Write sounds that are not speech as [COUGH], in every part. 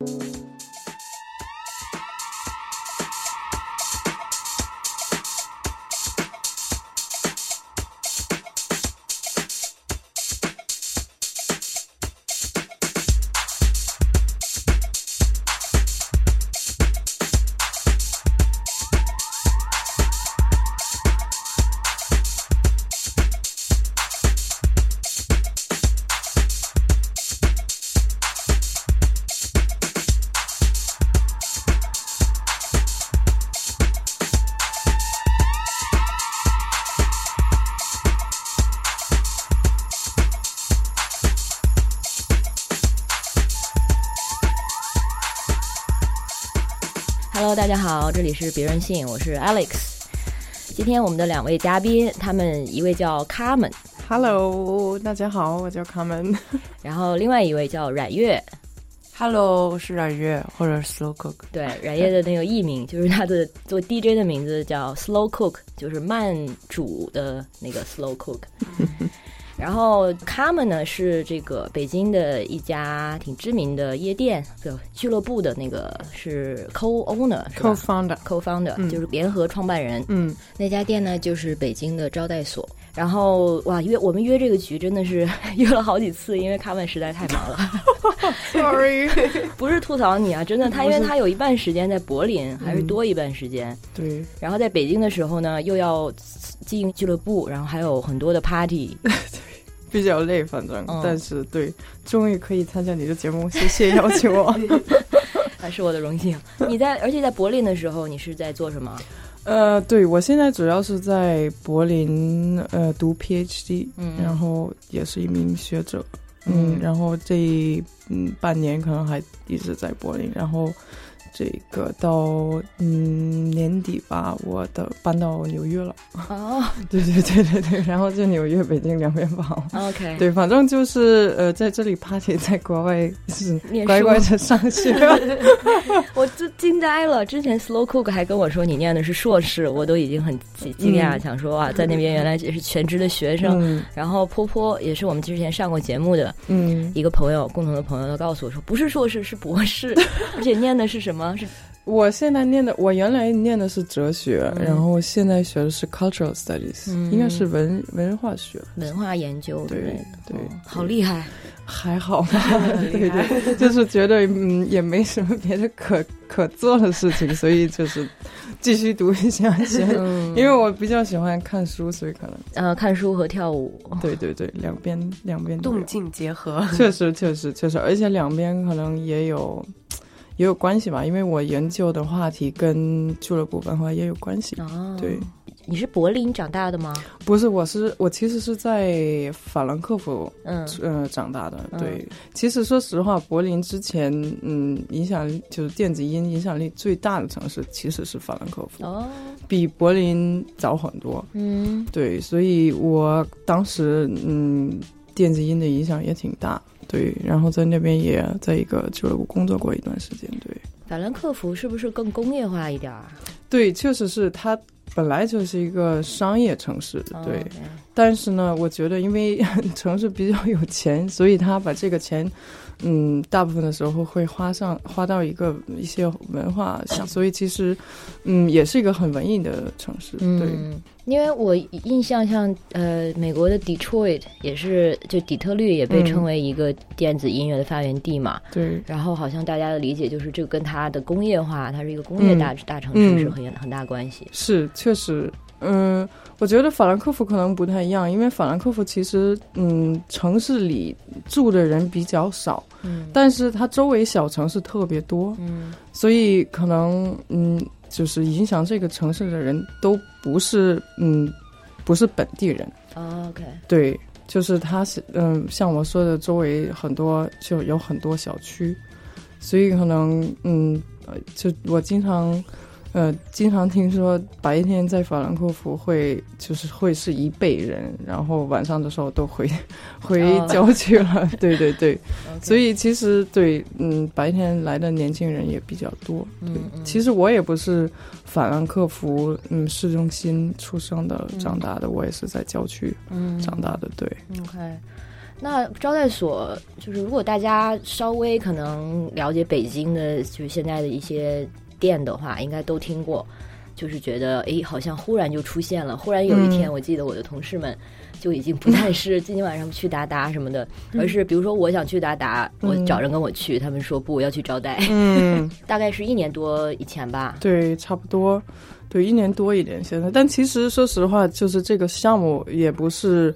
Hello，家好，这里是别人信，我是 Alex。今天我们的两位嘉宾，他们一位叫 Carmen，Hello，大家好，我叫 Carmen。[LAUGHS] 然后另外一位叫冉月。Hello，我是冉月或者 Slow Cook。对，冉月的那个艺名就是他的做 DJ 的名字叫 Slow Cook，就是慢煮的那个 Slow Cook。[LAUGHS] 然后 Carmen 呢是这个北京的一家挺知名的夜店的俱乐部的那个是 co owner co founder co founder、嗯就是联合创办人。嗯，那家店呢，就是北京的招待所。然后哇，约我们约这个局真的是 [LAUGHS] 约了好几次，因为他们实在太忙了。Sorry。[LAUGHS] 不是吐槽你啊，真的，[LAUGHS] 他因为他有一半时间在柏林，还是多一半时间。对，然后在北京的时候呢，又要经营俱乐部，然后还有很多的 party。比较累，反正，嗯但是对，终于可以参加你的节目，谢谢邀请我。[LAUGHS] 还，是我的荣幸。你在，而且在柏林的时候，你是在做什么？呃，对我现在主要是在柏林呃读 PhD，嗯然后也是一名学者，嗯，嗯然后这嗯半年可能还一直在柏林，然后这个到嗯年底吧，我的搬到纽约了。哦 [LAUGHS] 对对对对对，然后就纽约、北京两边跑。，OK，对，反正就是呃，在这里 party，在国外是念乖乖的上学。[LAUGHS] 我就惊呆了。之前 Slow Cook 还跟我说你念的是硕士，我都已经很惊惊讶，嗯想说哇，在那边原来也是全职的学生。嗯然后坡坡也是我们之前上过节目的嗯，一个朋友，共同的朋友，都告诉我说不是硕士是博士，[LAUGHS] 而且念的是什么？是我现在念的，我原来念的是哲学，嗯然后现在学的是 cultural studies，、嗯应该是文文化学，文化研究之对类的。对哦好厉害！还好吧？[LAUGHS] 对对，就是觉得嗯也没什么别的可可做的事情，所以就是继续读一下 [LAUGHS] 先。嗯，因为我比较喜欢看书，所以可能呃，看书和跳舞。对对对，两边两边动静结合，确实，确实，确实，而且两边可能也有也有关系吧，因为我研究的话题跟俱乐部文化也有关系。哦，对，你是柏林长大的吗？不是，我是我其实是在法兰克福嗯呃长大的。嗯对，其实说实话，柏林之前嗯影响力就是电子音影响力最大的城市其实是法兰克福，哦，比柏林早很多。嗯对，所以我当时嗯，电子音的影响也挺大。对，然后在那边也在一个俱乐部工作过一段时间。对，法兰克福是不是更工业化一点啊？对，确实是它本来就是一个商业城市。对，但是呢，我觉得因为 [LAUGHS] 城市比较有钱，所以他把这个钱，嗯，大部分的时候会花上花到一个一些文化上，所以其实，嗯，也是一个很文艺的城市。对，嗯，因为我印象像呃，美国的 Detroit 也是，就底特律也被嗯称为一个电子音乐的发源地嘛。对，然后好像大家的理解就是，这个跟它的工业化，它是一个工业大、大城市嗯是很很大关系。是确实，嗯，我觉得法兰克福可能不太一样，因为法兰克福其实，嗯，城市里住的人比较少，嗯但是它周围小城市特别多，嗯所以可能嗯，就是影响这个城市的人都不是嗯，不是本地人。哦，OK，对，就是他是嗯，像我说的，周围很多就有很多小区，所以可能嗯，呃就我经常。呃，经常听说白天在法兰克福会就是会是一辈人，然后晚上的时候都回 [LAUGHS] 回哦郊区了。[LAUGHS] 对对对所以其实对，嗯，白天来的年轻人也比较多。对，嗯嗯其实我也不是法兰克福嗯市中心出生的、嗯长大的，我也是在郊区嗯长大的。对，OK，那招待所就是，如果大家稍微可能了解北京的，就是现在的一些店的话，应该都听过。就是觉得，哎，好像忽然就出现了。忽然有一天，嗯我记得我的同事们就已经不再是 [LAUGHS] 今天晚上去达达什么的，而是比如说我想去达达，我嗯找人跟我去，他们说不，我要去招待。嗯，[LAUGHS] 大概是一年多以前吧。对，差不多，对，一年多一点现在。但其实说实话，就是这个项目也不是。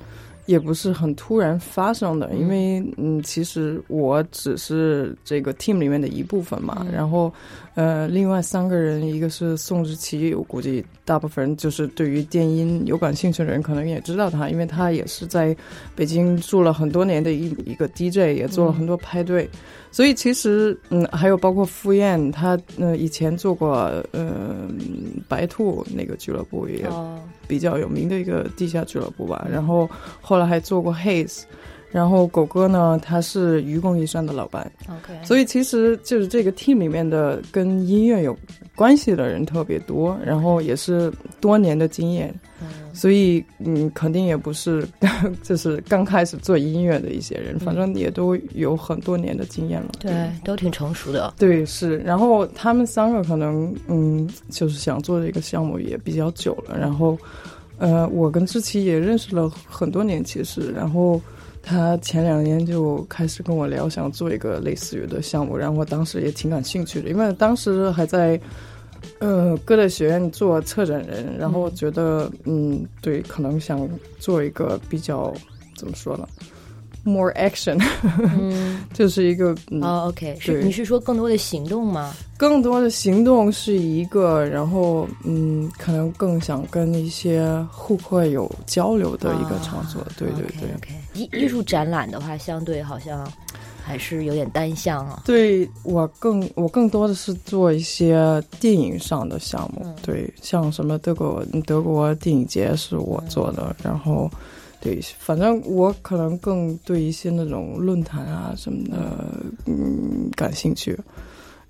也不是很突然发生的，因为嗯，其实我只是这个 team 里面的一部分嘛。嗯然后，呃，另外三个人，一个是宋之奇，我估计大部分人就是对于电音有感兴趣的人，可能也知道他，因为他也是在北京住了很多年的一一个 DJ，也做了很多派对。所以其实，嗯，还有包括傅宴，他呃以前做过呃白兔那个俱乐部，也哦，比较有名的一个地下俱乐部吧。然后后来还做过 Haze，然后狗哥呢，他是愚公移山的老板。OK，所以其实就是这个 team 里面的跟音乐有关系的人特别多，然后也是多年的经验。嗯所以，嗯，肯定也不是 [LAUGHS] 就是刚开始做音乐的一些人，反正也都有很多年的经验了。对，都挺成熟的。对，是。然后他们三个可能，嗯，就是想做这个项目也比较久了。然后，呃，我跟志奇也认识了很多年，其实。然后他前两年就开始跟我聊，想做一个类似于的项目。然后我当时也挺感兴趣的，因为当时还在。呃，歌乐学院做策展人，然后觉得，嗯，对，可能想做一个比较怎么说呢，more action，嗯，[LAUGHS] 就是一个嗯哦，OK，是你是说更多的行动吗？更多的行动是一个，然后嗯，可能更想跟一些顾客有交流的一个场所。对对对。艺艺术展览的话，相对好像还是有点单向啊。对我更我更多的是做一些电影上的项目，嗯对，像什么德国德国电影节是我做的，然后对，反正我可能更对一些那种论坛啊什么的，嗯，感兴趣。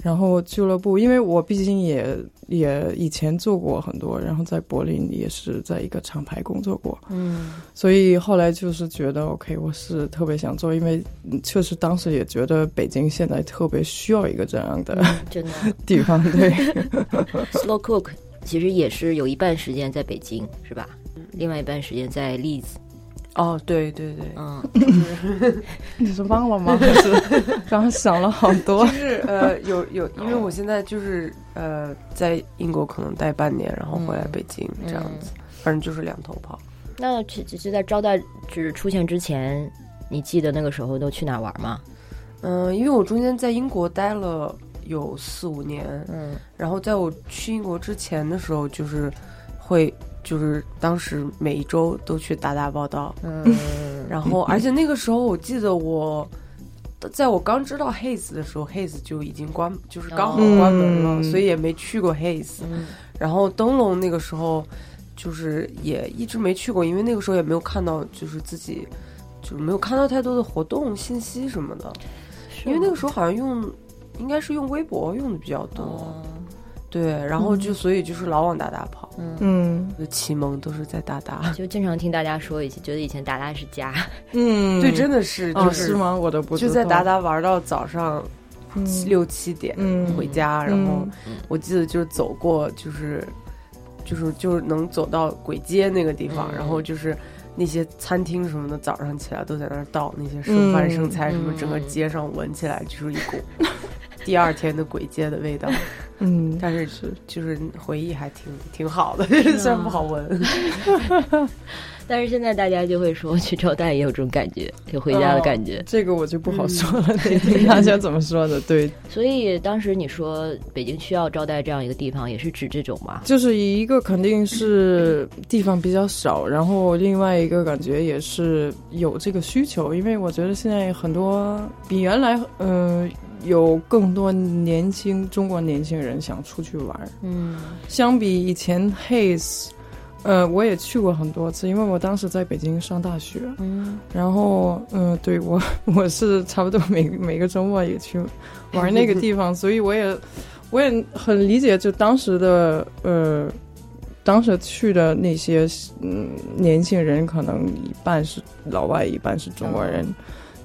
然后俱乐部，因为我毕竟也也以前做过很多，然后在柏林也是在一个厂牌工作过，嗯所以后来就是觉得 OK，我是特别想做，因为嗯确实当时也觉得北京现在特别需要一个这样的嗯真的 [LAUGHS] 地方，对，，[LAUGHS] Slow Cook 其实也是有一半时间在北京，是吧？另外一半时间在利兹。哦，对对对，嗯，[LAUGHS] 你是忘了吗？还 [LAUGHS] 是刚刚想了好多就？是呃，有有，因为我现在就是呃，在英国可能待半年，然后回来北京这样子，反正就是两头跑。那其其实，在招待制出现之前，你记得那个时候都去哪玩吗？嗯、因为我中间在英国待了有四五年，嗯然后在我去英国之前的时候，就是会就是当时每一周都去打打报道，嗯。[LAUGHS] 然后而且那个时候我记得我。在我刚知道 Haze 的时候，Haze 就已经关，就是刚好关门了，嗯。所以也没去过 Haze。嗯。然后灯笼那个时候，就是也一直没去过，因为那个时候也没有看到，就是自己就是没有看到太多的活动信息什么的，因为那个时候好像用应该是用微博用的比较多，哦对，然后就所以就是老往达达跑，嗯，嗯。我的启蒙都是在达达，就经常听大家说，以前觉得以前达达是家。[LAUGHS] 嗯，对，真的是哦就是吗？我都不就在达达玩到早上嗯六七点嗯回家，然后嗯我记得就是走过，就是就是就是能走到簋街那个地方，嗯然后就是那些餐厅什么的，早上起来都在那儿倒那些剩饭嗯剩菜什么，嗯整个街上闻起来就是一股第二天的鬼街的味道。[LAUGHS] 嗯，但是是就是回忆还挺挺好的，啊 [LAUGHS] 虽然不好闻。但是现在大家就会说去招待也有这种感觉，有回家的感觉。这个我就不好说了，大家怎么说的。对，[LAUGHS] 所以当时你说北京需要招待这样一个地方，也是指这种吗？就是一个肯定是地方比较少，然后另外一个感觉也是有这个需求，因为我觉得现在很多比原来嗯、呃有更多年轻中国年轻人想出去玩，嗯相比以前 Haze。呃，我也去过很多次，因为我当时在北京上大学，嗯然后，嗯、对我 [LAUGHS] 我是差不多每每个周末也去玩那个地方，所以我也 [LAUGHS] 我也很理解，就当时的呃当时去的那些嗯年轻人，可能一半是老外，一半是中国人，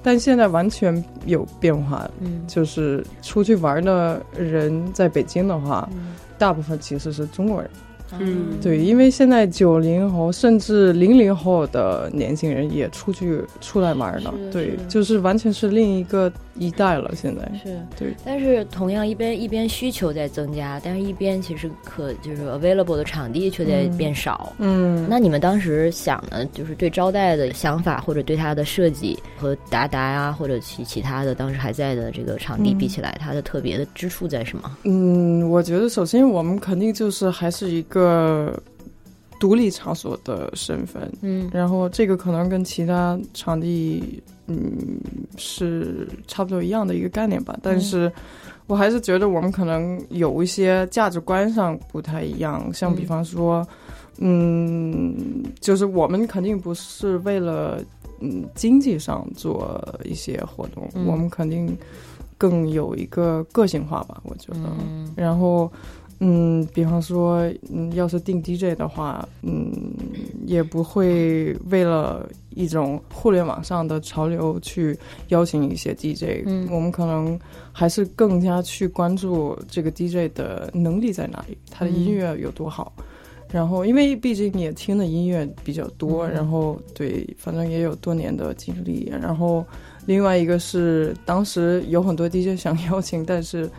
但现在完全有变化。嗯就是出去玩的人在北京的话，嗯大部分其实是中国人。嗯。对，因为现在九零后甚至零零后的年轻人也出去出来玩了，对，就是完全是另一个一代了。现在，是对，但是同样一边一边需求在增加，但是一边其实可就是 available 的场地却在嗯变少。嗯，那你们当时想的，就是对招待的想法，或者对它的设计和达达呀，或者其其他的当时还在的这个场地嗯比起来，它的特别的之处在什么？嗯，我觉得首先我们肯定就是还是一个独立场所的身份，嗯。然后这个可能跟其他场地，嗯，是差不多一样的一个概念吧。但是我还是觉得我们可能有一些价值观上不太一样，像比嗯方说，嗯，就是我们肯定不是为了嗯经济上做一些活动，嗯。我们肯定更有一个个性化吧，我觉得。嗯。然后，嗯，比方说，嗯，要是定 DJ 的话，嗯，也不会为了一种互联网上的潮流去邀请一些 DJ，嗯我们可能还是更加去关注这个 DJ 的能力在哪里，他的音乐有多好。然后，因为毕竟也听的音乐比较多，嗯然后对，反正也有多年的经历。然后，另外一个是当时有很多 DJ 想 [LAUGHS] 邀请，但是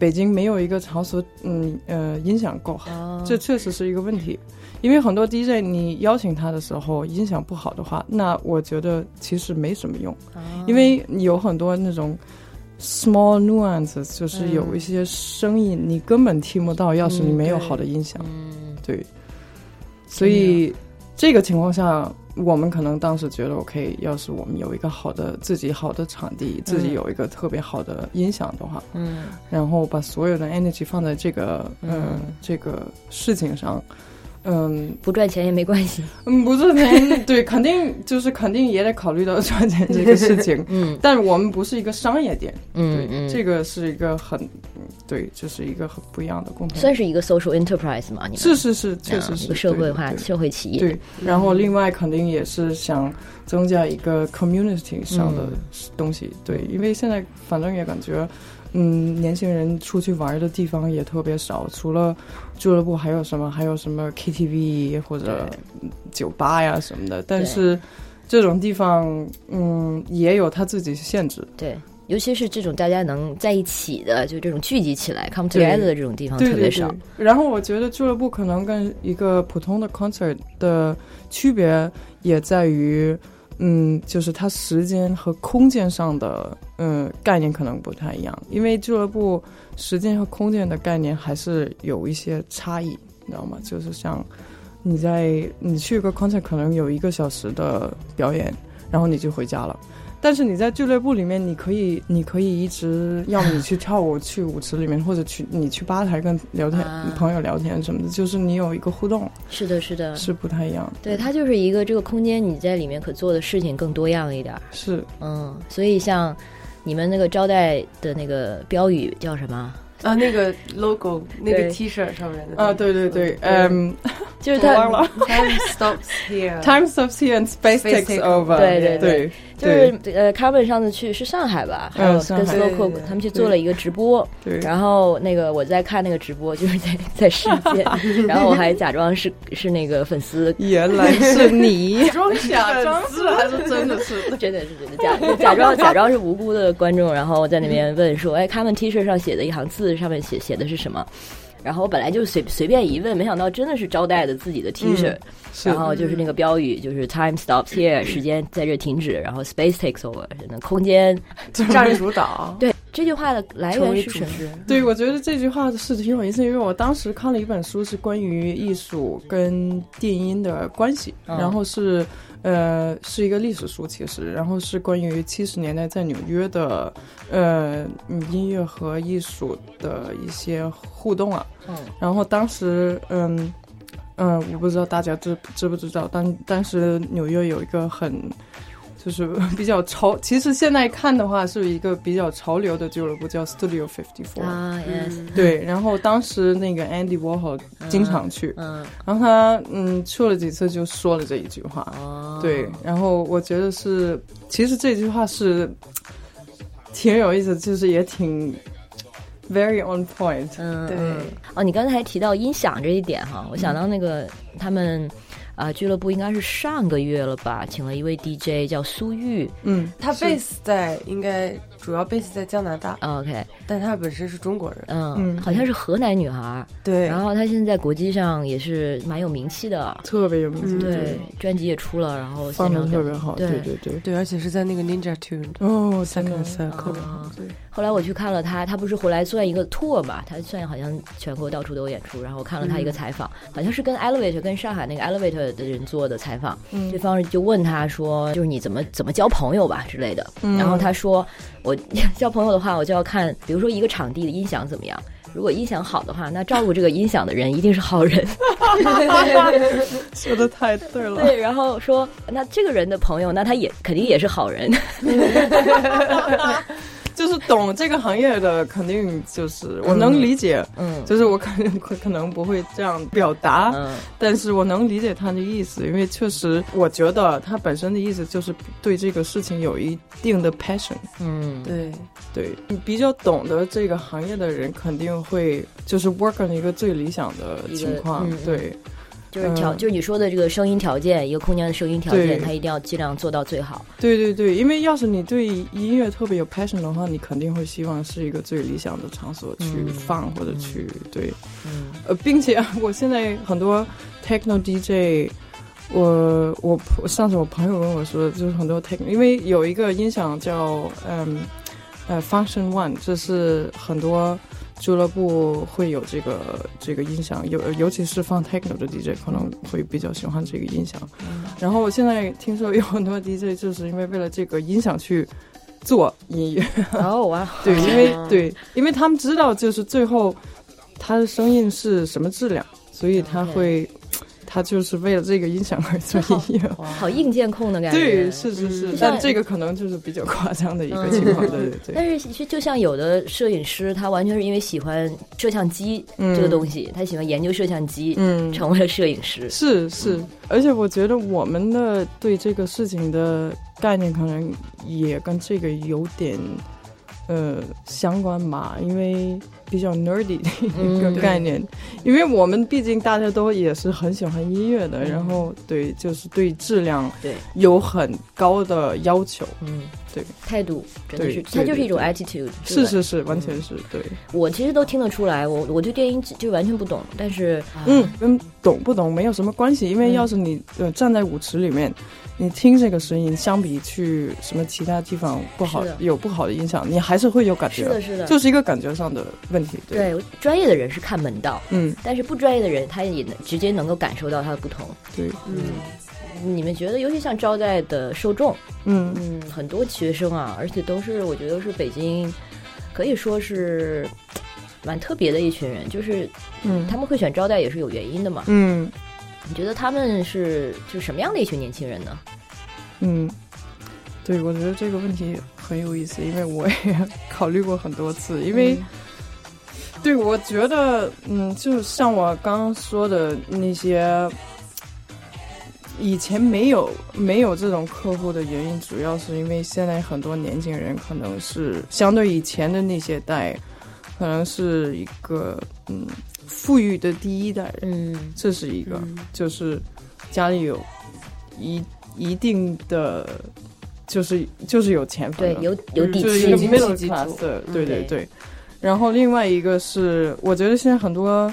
北京没有一个场所，嗯呃，音响够好，哦。这确实是一个问题。因为很多 DJ 你邀请他的时候音响不好的话，那我觉得其实没什么用，哦。因为有很多那种 small nuances，就是嗯有一些声音你根本听不到，要是你嗯没有好的音响。嗯。对，所以这个情况下，我们可能当时觉得，OK，要是我们有一个好的自己好的场地，自己有一个特别好的音响的话，嗯。然后把所有的 energy 放在这个嗯。呃这个事情上，嗯不赚钱也没关系。[LAUGHS] 嗯，不赚钱，[LAUGHS] 对，肯定就是肯定也得考虑到赚钱这个事情，[LAUGHS] 嗯。但我们不是一个商业店，对，嗯。嗯，这个是一个很，嗯对，这是一个很不一样的共同。算是一个 social enterprise 嘛？你们。是是是，确实是一个社会化社会企业。对，然后另外肯定也是想增加一个 community 上的嗯。东西，对，因为现在反正也感觉，嗯，年轻人出去玩的地方也特别少，除了俱乐部还有什么？还有什么 KTV 或者酒吧呀什么的，但是这种地方，嗯，也有它自己限制。对，尤其是这种大家能在一起的，就这种聚集起来 come 对 together 的这种地方特别少对。。然后我觉得俱乐部可能跟一个普通的 concert 的区别也在于，嗯，就是它时间和空间上的嗯概念可能不太一样，因为俱乐部时间和空间的概念还是有一些差异，你知道吗？就是像你在你去一个 concert 可能有一个小时的表演，然后你就回家了。但是你在俱乐部里面，你可以，你可以一直，要么你去跳舞，去舞池里面，或者去你去吧台跟聊天、啊朋友聊天什么的，就是你有一个互动，是的，是的，是不太一样。对，它就是一个这个空间，你在里面可做的事情更多样一点儿。是嗯，所以像你们那个招待的那个标语叫什么？啊，那个 logo [LAUGHS] 那个 T 恤上面的啊，对对对，嗯嗯就是 [LAUGHS] 我忘它了，Time stops here。，Time stops here and space takes over。对对对就是呃，卡本上次去是上海吧，还有跟嗯上海 Slow 对 Cook 对对他们去做了一个直播，对，然后那个我在看那个直播，就是在在世界，[LAUGHS] 然后我还假装是是那个粉丝，[LAUGHS] 原来是你，[LAUGHS] 装假装是还是真的是？真的是真的假假装假装是无辜的观众，然后在那边问说，哎，他们 T 恤上写的一行字上面写写的是什么？然后我本来就随随便一问，没想到真的是招待的自己的 T 恤，是然后就是那个标语，就是 Time stops here，时间在这停止，然后 Space takes over，那空间。占主导，[LAUGHS] 对这句话的来源是什么？对，我觉得这句话是挺有意思，因为我当时看了一本书，是关于艺术跟电音的关系，嗯然后是呃是一个历史书，其实，然后是关于七十年代在纽约的呃嗯音乐和艺术的一些互动啊，嗯然后当时嗯。嗯，我不知道大家知知不知道，当当时纽约有一个很就是 [LAUGHS] 比较潮。其实现在看的话，是一个比较潮流的俱乐部，叫 Studio Fifty Four。啊，yes，对，然后当时那个 Andy Warhol 经常去，嗯，然后他嗯去了几次就说了这一句话。哦，对，然后我觉得是，其实这句话是挺有意思，就是也挺 very on point。嗯，对嗯哦，你刚才还提到音响这一点哈，我想到那个他们啊、俱乐部应该是上个月了吧，请了一位 DJ 叫苏玉、嗯，他是 base 在应该主要 base 在加拿大，啊 OK，但她本身是中国人。嗯，嗯。好像是河南女孩，对，然后她现在在国际上也是蛮有名气的，特别有名气，嗯对，专辑也出了，然后现场特别好，对。对对对。而且是在那个 Ninja Tune 哦，真的 Second Circle 啊对，后来我去看了他，他不是回来算一个 tour 嘛，他算好像全国到处都有演出，然后我看了他一个采访，好像是跟 Elevator 跟上海那个 Elevator 的人做的采访，嗯。对方就问他说，就是你怎么怎么交朋友吧之类的，嗯。然后他说我 [LAUGHS] 交朋友的话，我就要看，比如说一个场地的音响怎么样。如果音响好的话，那照顾这个音响的人一定是好人。[LAUGHS] 说的太对了。对，然后说那这个人的朋友，那他也肯定也是好人。[LAUGHS] 就是懂这个行业的，肯定就是我能理解，嗯就是我可能可可能不会这样表达，嗯。但是我能理解他的意思，因为确实我觉得他本身的意思就是对这个事情有一定的 passion。嗯，对，对。你比较懂得这个行业的人，肯定会就是 work on 一个最理想的情况。对，就是条，嗯。就是你说的这个声音条件，一个空间的声音条件，对。它一定要尽量做到最好。对对对，因为要是你对音乐特别有 passion 的话，你肯定会希望是一个最理想的场所去嗯。放、或者去对，嗯。呃，并且我现在很多 techno DJ，我我我上次我朋友跟我说，就是很多 techno，因为有一个音响叫嗯呃 Function One，这是很多俱乐部会有这个这个音响，尤尤其是放 techno 的 DJ 可能会比较喜欢这个音响。然后我现在听说有很多 DJ 就是因为为了这个音响去做音乐，哦哇，对，因为哦对，因为他们知道就是最后他的声音是什么质量，所以他会。他就是为了这个音响而做音乐，[LAUGHS] 好硬件控的感觉。对，是是是嗯，但这个可能就是比较夸张的一个嗯。情况，对对对。[LAUGHS] 但是其实就像有的摄影师，他完全是因为喜欢摄像机嗯。这个东西，他喜欢研究摄像机，嗯，成为了摄影师。是是，而且我觉得我们的对这个事情的概念可能也跟这个有点呃相关吧，因为比较 nerdy 的一个嗯概念，因为我们毕竟大家都也是很喜欢音乐的，嗯。然后对就是对质量对，有很高的要求，嗯，对，态度真的是，它就是一种 attitude。是是是，完全是对，我其实都听得出来，我我对电音就完全不懂，但是嗯，跟懂不懂没有什么关系，因为嗯。要是你呃站在舞池里面，你听这个声音，相比去什么其他地方不好有不好的影响，你还是会有感觉，是的，是的，就是一个感觉上的问题。对，对专业的人是看门道，嗯，但是不专业的人他也能直接能够感受到它的不同。对，嗯，你们觉得，尤其像招待的受众，嗯。嗯，很多学生啊，而且都是我觉得是北京，可以说是蛮特别的一群人，就是嗯，他们会选招待也是有原因的嘛。嗯你觉得他们是就是什么样的一群年轻人呢？嗯，对，我觉得这个问题很有意思，因为我也 [LAUGHS] 考虑过很多次，因为。对，我觉得，嗯，就像我刚刚说的那些，以前没有没有这种客户的原因，主要是因为现在很多年轻人可能是相对以前的那些代，可能是一个嗯富裕的第一代人，嗯。这是一个，嗯。就是家里有一一定的，就是就是有钱，对，有有底就是一个气，middle 基础 class 对对对。对。然后另外一个是，我觉得现在很多，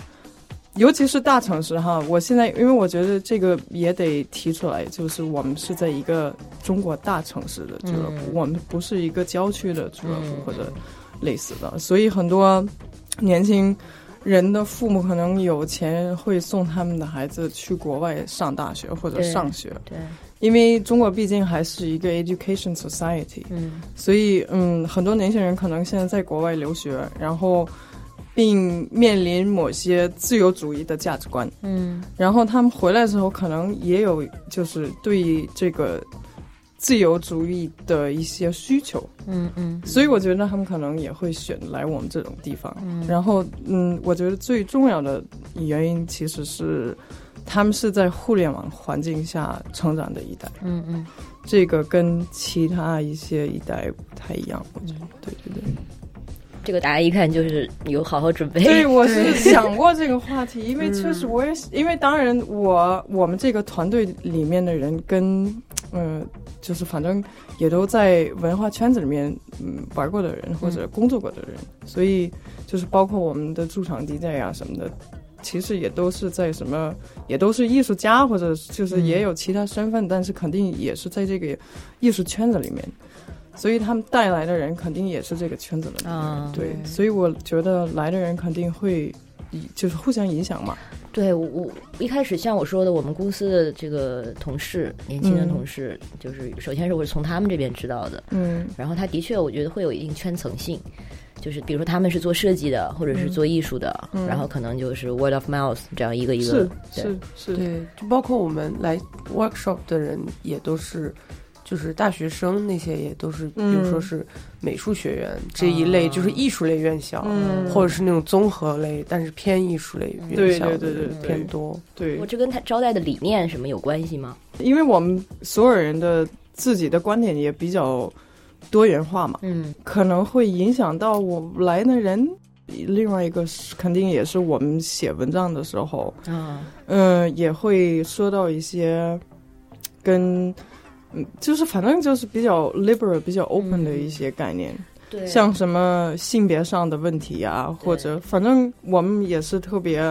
尤其是大城市哈，我现在因为我觉得这个也得提出来，就是我们是在一个中国大城市的俱乐部，嗯。我们不是一个郊区的俱乐部、嗯。或者类似的，所以很多年轻人的父母可能有钱会送他们的孩子去国外上大学或者上学，对，因为中国毕竟还是一个 education society，嗯。所以，嗯，很多年轻人可能现在在国外留学，然后并面临某些自由主义的价值观，嗯。然后他们回来之后，可能也有就是对这个自由主义的一些需求，嗯嗯所以我觉得他们可能也会选来我们这种地方。嗯然后，嗯，我觉得最重要的原因其实是他们是在互联网环境下成长的一代，嗯嗯，这个跟其他一些一代不太一样。我觉得，对对对。这个大家一看就是有好好准备。对，我是想过这个话题，因为确实我也是，因为当然我我们这个团队里面的人跟，呃，就是反正也都在文化圈子里面嗯玩过的人或者工作过的人，所以就是包括我们的驻场 DJ 啊什么的，其实也都是在什么，也都是艺术家或者就是也有其他身份，但是肯定也是在这个艺术圈子里面。所以他们带来的人肯定也是这个圈子的人，啊对，所以我觉得来的人肯定会，就是互相影响嘛。对我我一开始像我说的，我们公司的这个同事，年轻的同事，就是首先是我是从他们这边知道的，嗯。然后他的确我觉得会有一定圈层性，就是比如说他们是做设计的，或者是做艺术的，嗯。然后可能就是 word of mouth 这样一个一是个，是是是，对，就包括我们来 workshop 的人也都是，就是大学生那些也都是，比嗯如说是美术学院这一类，啊就是艺术类院校，嗯或者是那种综合类，但是偏艺术类院校的对对对对对偏多。对我，这跟他招待的理念什么有关系吗？因为我们所有人的自己的观点也比较多元化嘛，嗯可能会影响到我来的人。另外一个是肯定也是我们写文章的时候，啊嗯、也会说到一些跟，嗯，就是反正就是比较 liberal、比较 open 的一些概念。对。像什么性别上的问题啊，或者反正我们也是特别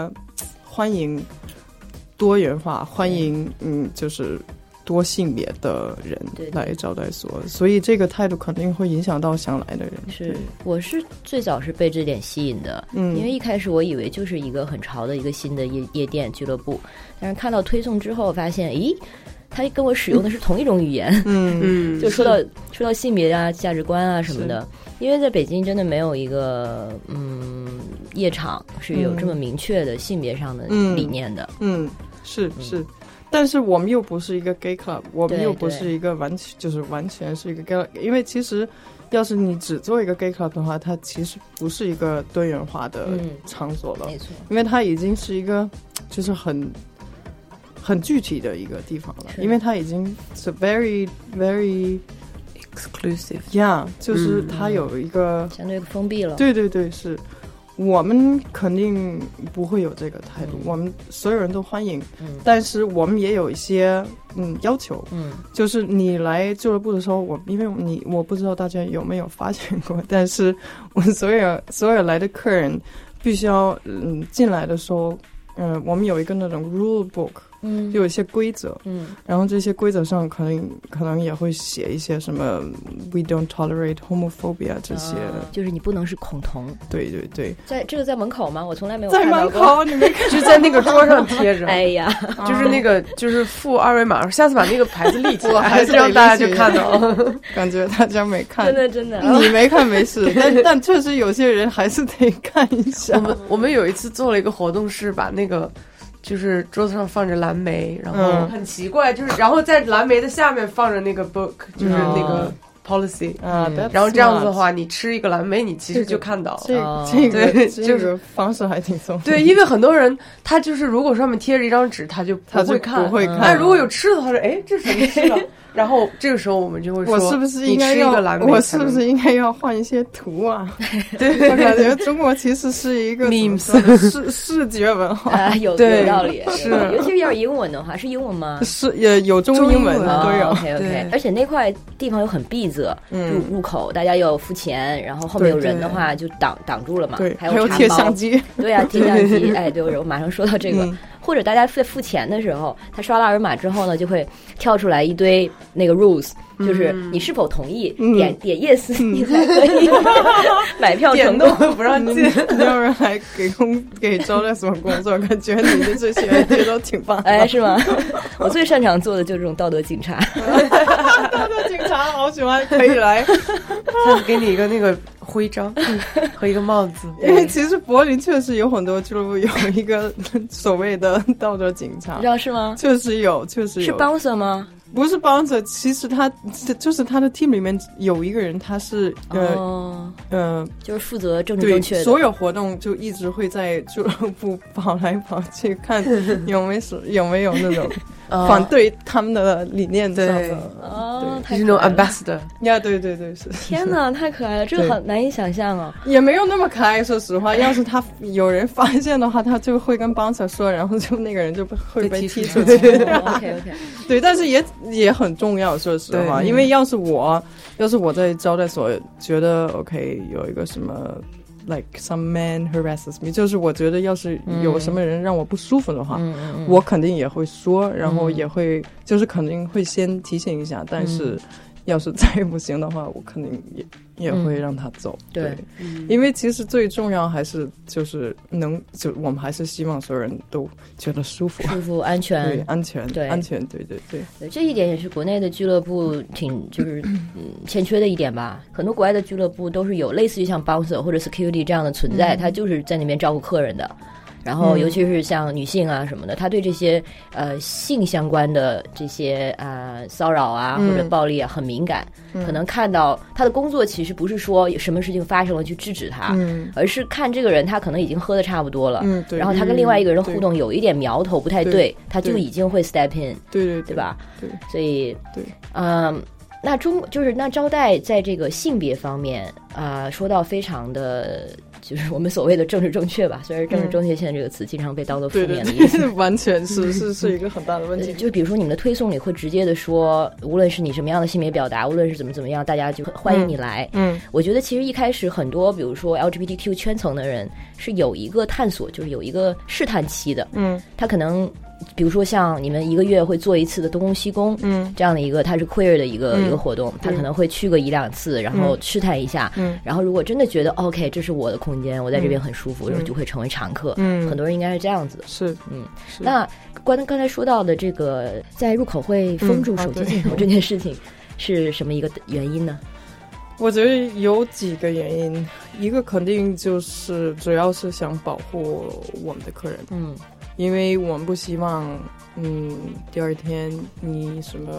欢迎多元化，欢迎嗯，就是多性别的人来招待所，所以这个态度肯定会影响到想来的人。是我是最早是被这点吸引的，嗯，因为一开始我以为就是一个很潮的一个新的夜夜店俱乐部，但是看到推送之后发现，咦，他跟我使用的是同一种语言，嗯。[LAUGHS] 嗯，就说到说到性别啊、价值观啊什么的，因为在北京真的没有一个嗯夜场是有这么明确的性别上的嗯。理念的，嗯，是是。但是我们又不是一个 gay club，我们又不是一个完全就是完全是一个 gay，club，因为其实要是你只做一个 gay club 的话，它其实不是一个多元化的嗯。场所了。没错，因为它已经是一个就是很很具体的一个地方了，因为它已经是 very very exclusive。yeah，就是嗯它有一个、相对封闭了。对对对是。我们肯定不会有这个态度，嗯我们所有人都欢迎，嗯但是我们也有一些嗯要求，嗯就是你来俱乐部的时候，我因为你我不知道大家有没有发现过，但是我们所有 [LAUGHS] 所有来的客人必须要嗯进来的时候，嗯、我们有一个那种 rule book，嗯。就有一些规则，嗯。然后这些规则上可能可能也会写一些什么 we don't tolerate homophobia 这些，啊就是你不能是恐同，对对对，在这个在门口吗？我从来没有在。门口你没看，[LAUGHS] 就在那个桌上贴着，哎呀，就是那个就是附二维码，下次把那个牌子立起来，我还是这样大家就看到。了。感觉大家没看，[LAUGHS] 真的真的，你没看没事，[LAUGHS] 但但确实有些人还是得看一下。我。们我们有一次做了一个活动，是把那个就是桌子上放着蓝莓，然后嗯很奇怪，就是然后在蓝莓的下面放着那个 book，就是嗯那个 policy，、啊，嗯然后这样子的话，你吃一个蓝莓，你其实就看到了。这个对就是个方式还挺聪明。对，因为很多人他就是如果上面贴着一张纸，他就他就不会看，嗯不会看。但如果有吃的，他说：“哎，这什么吃的？”然后这个时候我们就会说：“我是不是应该要个蓝莓？我是不是应该要换一些图啊？[LAUGHS] 对，我感觉中国其实是一个呢视视觉文化，啊，有有道理，是。尤其是要是英文的话，是英文吗？是也有中英文中英文。都有。OK OK，而且那块地方又很闭塞，入嗯，入口大家要付钱，然后后面有人的话就挡挡住了嘛，对，还还有贴相，机，对啊，贴相机，[LAUGHS] 哎，对，我马上说到这个，嗯或者大家在付钱的时候，他刷了二维码之后呢，就会跳出来一堆那个 rules，就是你是否同意，嗯点点 yes [LAUGHS] 你才可以买票成功。不让进。没有人来给工给招待所工作，感觉你的这些 idea 都挺棒的。哎，是吗？[LAUGHS] 我最擅长做的就是这种道德警察。[LAUGHS] 道德警察好喜欢，可以来。他给你一个那个徽章 [LAUGHS] 和一个帽子，因为其实柏林确实有很多俱乐部有一个所谓的道德警察你知，道是吗？确实有，确实是有。bouncer 吗？不是 bouncer，其实他就是他的 team 里面有一个人，他是呃、哦，呃，就是负责政治正确的，所有活动就一直会在俱乐部跑来跑去，看 [LAUGHS] 有没有有没有那种啊反对他们的理念上对的。哦，就是那种 ambassador，呀，对对对，是。天哪，太可爱了，这个很难以想象啊。也没有那么可爱，说实话。[LAUGHS] 要是他有人发现的话，他就会跟 bouncer 说，然后就那个人就会被被踢踢出出去。OK OK，[LAUGHS] 对，但是也也很重要，说实话，因为要是我，要是我在招待所觉得 OK 有一个什么。Like some man harasses me，就是我觉得要是有什么人让我不舒服的话，我肯定也会说，然后嗯。也会、就是肯定会先提醒一下，但是要是再不行的话，我肯定也也会让他走。嗯对。因为其实最重要还是就是能就我们还是希望所有人都觉得舒服，舒服 [LAUGHS] 安全。对全，安全，对。安全，对对对，对这一点也是国内的俱乐部挺就是嗯欠缺的一点吧。很多国外的俱乐部都是有类似于像 bouncer 或者 security 这样的存在，他就是在那边照顾客人的。然后，嗯。尤其是像女性啊什么的，她对这些呃性相关的这些呃骚扰啊嗯。或者暴力啊很敏感，可能看到她的工作其实不是说有什么事情发生了去制止她，嗯。而是看这个人他可能已经喝的差不多了，嗯对，然后他跟另外一个人的互嗯动有一点苗头不太对，对他就已经会 step in，对对。对？吧？对。所以，对，嗯，那中就是那招待在这个性别方面啊、说到非常的，就是我们所谓的政治正确吧。虽然政治正确现在这个词经常被当做负面的意思。对，[LAUGHS] 完全是是是一个很大的问题。呃 [LAUGHS] 就比如说你们的推送里会直接的说，无论是你什么样的性别表达，无论是怎么怎么样，大家就欢迎你来。嗯我觉得其实一开始很多，比如说 LGBTQ 圈层的人是有一个探索，就是有一个试探期的。嗯他可能，比如说像你们一个月会做一次的东宫西宫，嗯。这样的一个，它是 queer 的一个、嗯。一个活动，他可能会去个一两次，然后试探一下。嗯。然后如果真的觉得 OK，这是我的空间，我在这边很舒服，嗯。然后就会成为常客。嗯，很多人应该是这样子。的。是。嗯，那关刚才说到的这个在入口会封住手机对。镜头 [LAUGHS] 这件事情，是什么一个原因呢？我觉得有几个原因，一个肯定就是主要是想保护我们的客人，嗯因为我们不希望，嗯，第二天你什么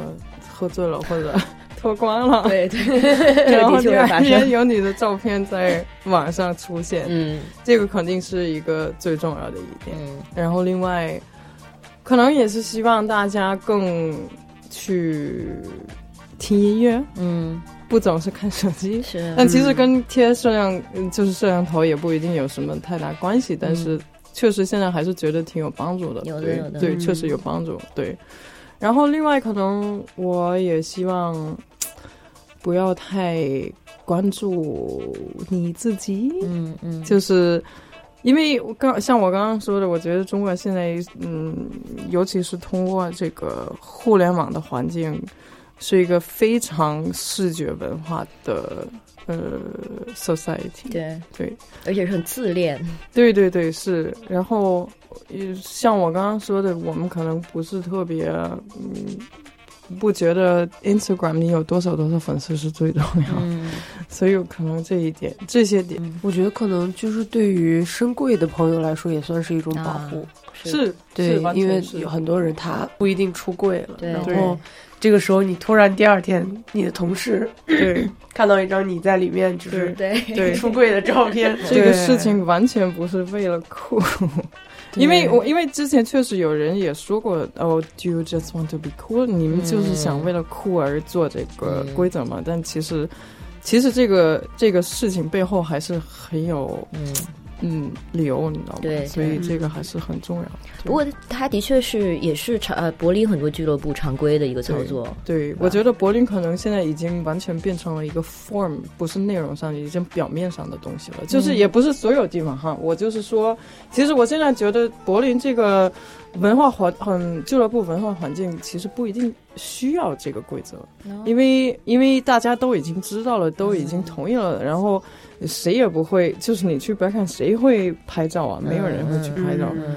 喝醉了或者 [LAUGHS] 脱光了，对对，[LAUGHS] 然后第二。天有你的照片在网上出现，嗯。这个肯定是一个最重要的一点。嗯。然后另外，可能也是希望大家更去听音乐，嗯，不总是看手机。是。但其实跟贴摄像嗯就是摄像头也不一定有什么太大关系，但是确实现在还是觉得挺有帮助的。对有的有的对，嗯确实有帮助。对，然后另外可能我也希望不要太关注你自己，嗯嗯，就是。因为我刚像我刚刚说的，我觉得中国现在，嗯，尤其是通过这个互联网的环境，是一个非常视觉文化的呃 society。对，对而且是很自恋。[LAUGHS] 对对对，是。然后，呃像我刚刚说的，我们可能不是特别，嗯，不觉得 Instagram 你有多少多少粉丝是最重要，嗯 [LAUGHS] 所以可能这一点，这些点我觉得可能就是对于深贵的朋友来说，也算是一种保护。是对因为有很多人他不一定出柜了，然后这个时候你突然第二天，你的同事对 [CLEARS THROAT] 看到一张你在里面就是对对出柜的照片，[LAUGHS] 这个事情完全不是为了酷，因为我因为之前确实有人也说过，哦，Do you just want to be cool？你们就是想为了酷而做这个嗯规则嘛？但其实，其实这个这个事情背后还是很有嗯。嗯理由，你知道吗？对所以这个还是很重要。不过它的确是也是常呃柏林很多俱乐部常规的一个操作。对，我觉得柏林可能现在已经完全变成了一个 form，不是内容上，已经表面上的东西了。就是也不是所有地方哈，我就是说，其实我现在觉得柏林这个文化环，很俱乐部文化环境，其实不一定需要这个规则，因为因为大家都已经知道了，都已经同意了，然后谁也不会，就是你去白看，谁会拍照啊？没有人会去拍照。嗯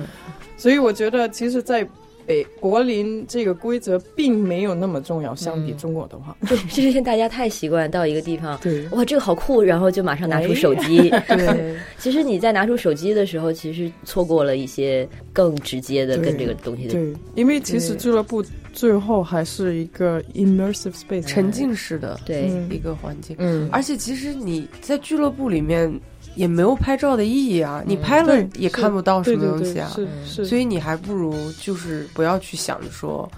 所以我觉得，其实，在北柏林这个规则并没有那么重要，相比嗯中国的话。[LAUGHS] 对，这是现在大家太习惯到一个地方，对哇，这个好酷，然后就马上拿出手机。[LAUGHS] 对，其实你在拿出手机的时候，其实错过了一些更直接的跟这个东西的。对，因为其实俱乐部最后还是一个 immersive space，沉浸式的对，嗯一个环境。嗯，而且其实你在俱乐部里面也没有拍照的意义啊，你拍了也看不到什么东西啊。是是，所以你还不如就是不要去想着说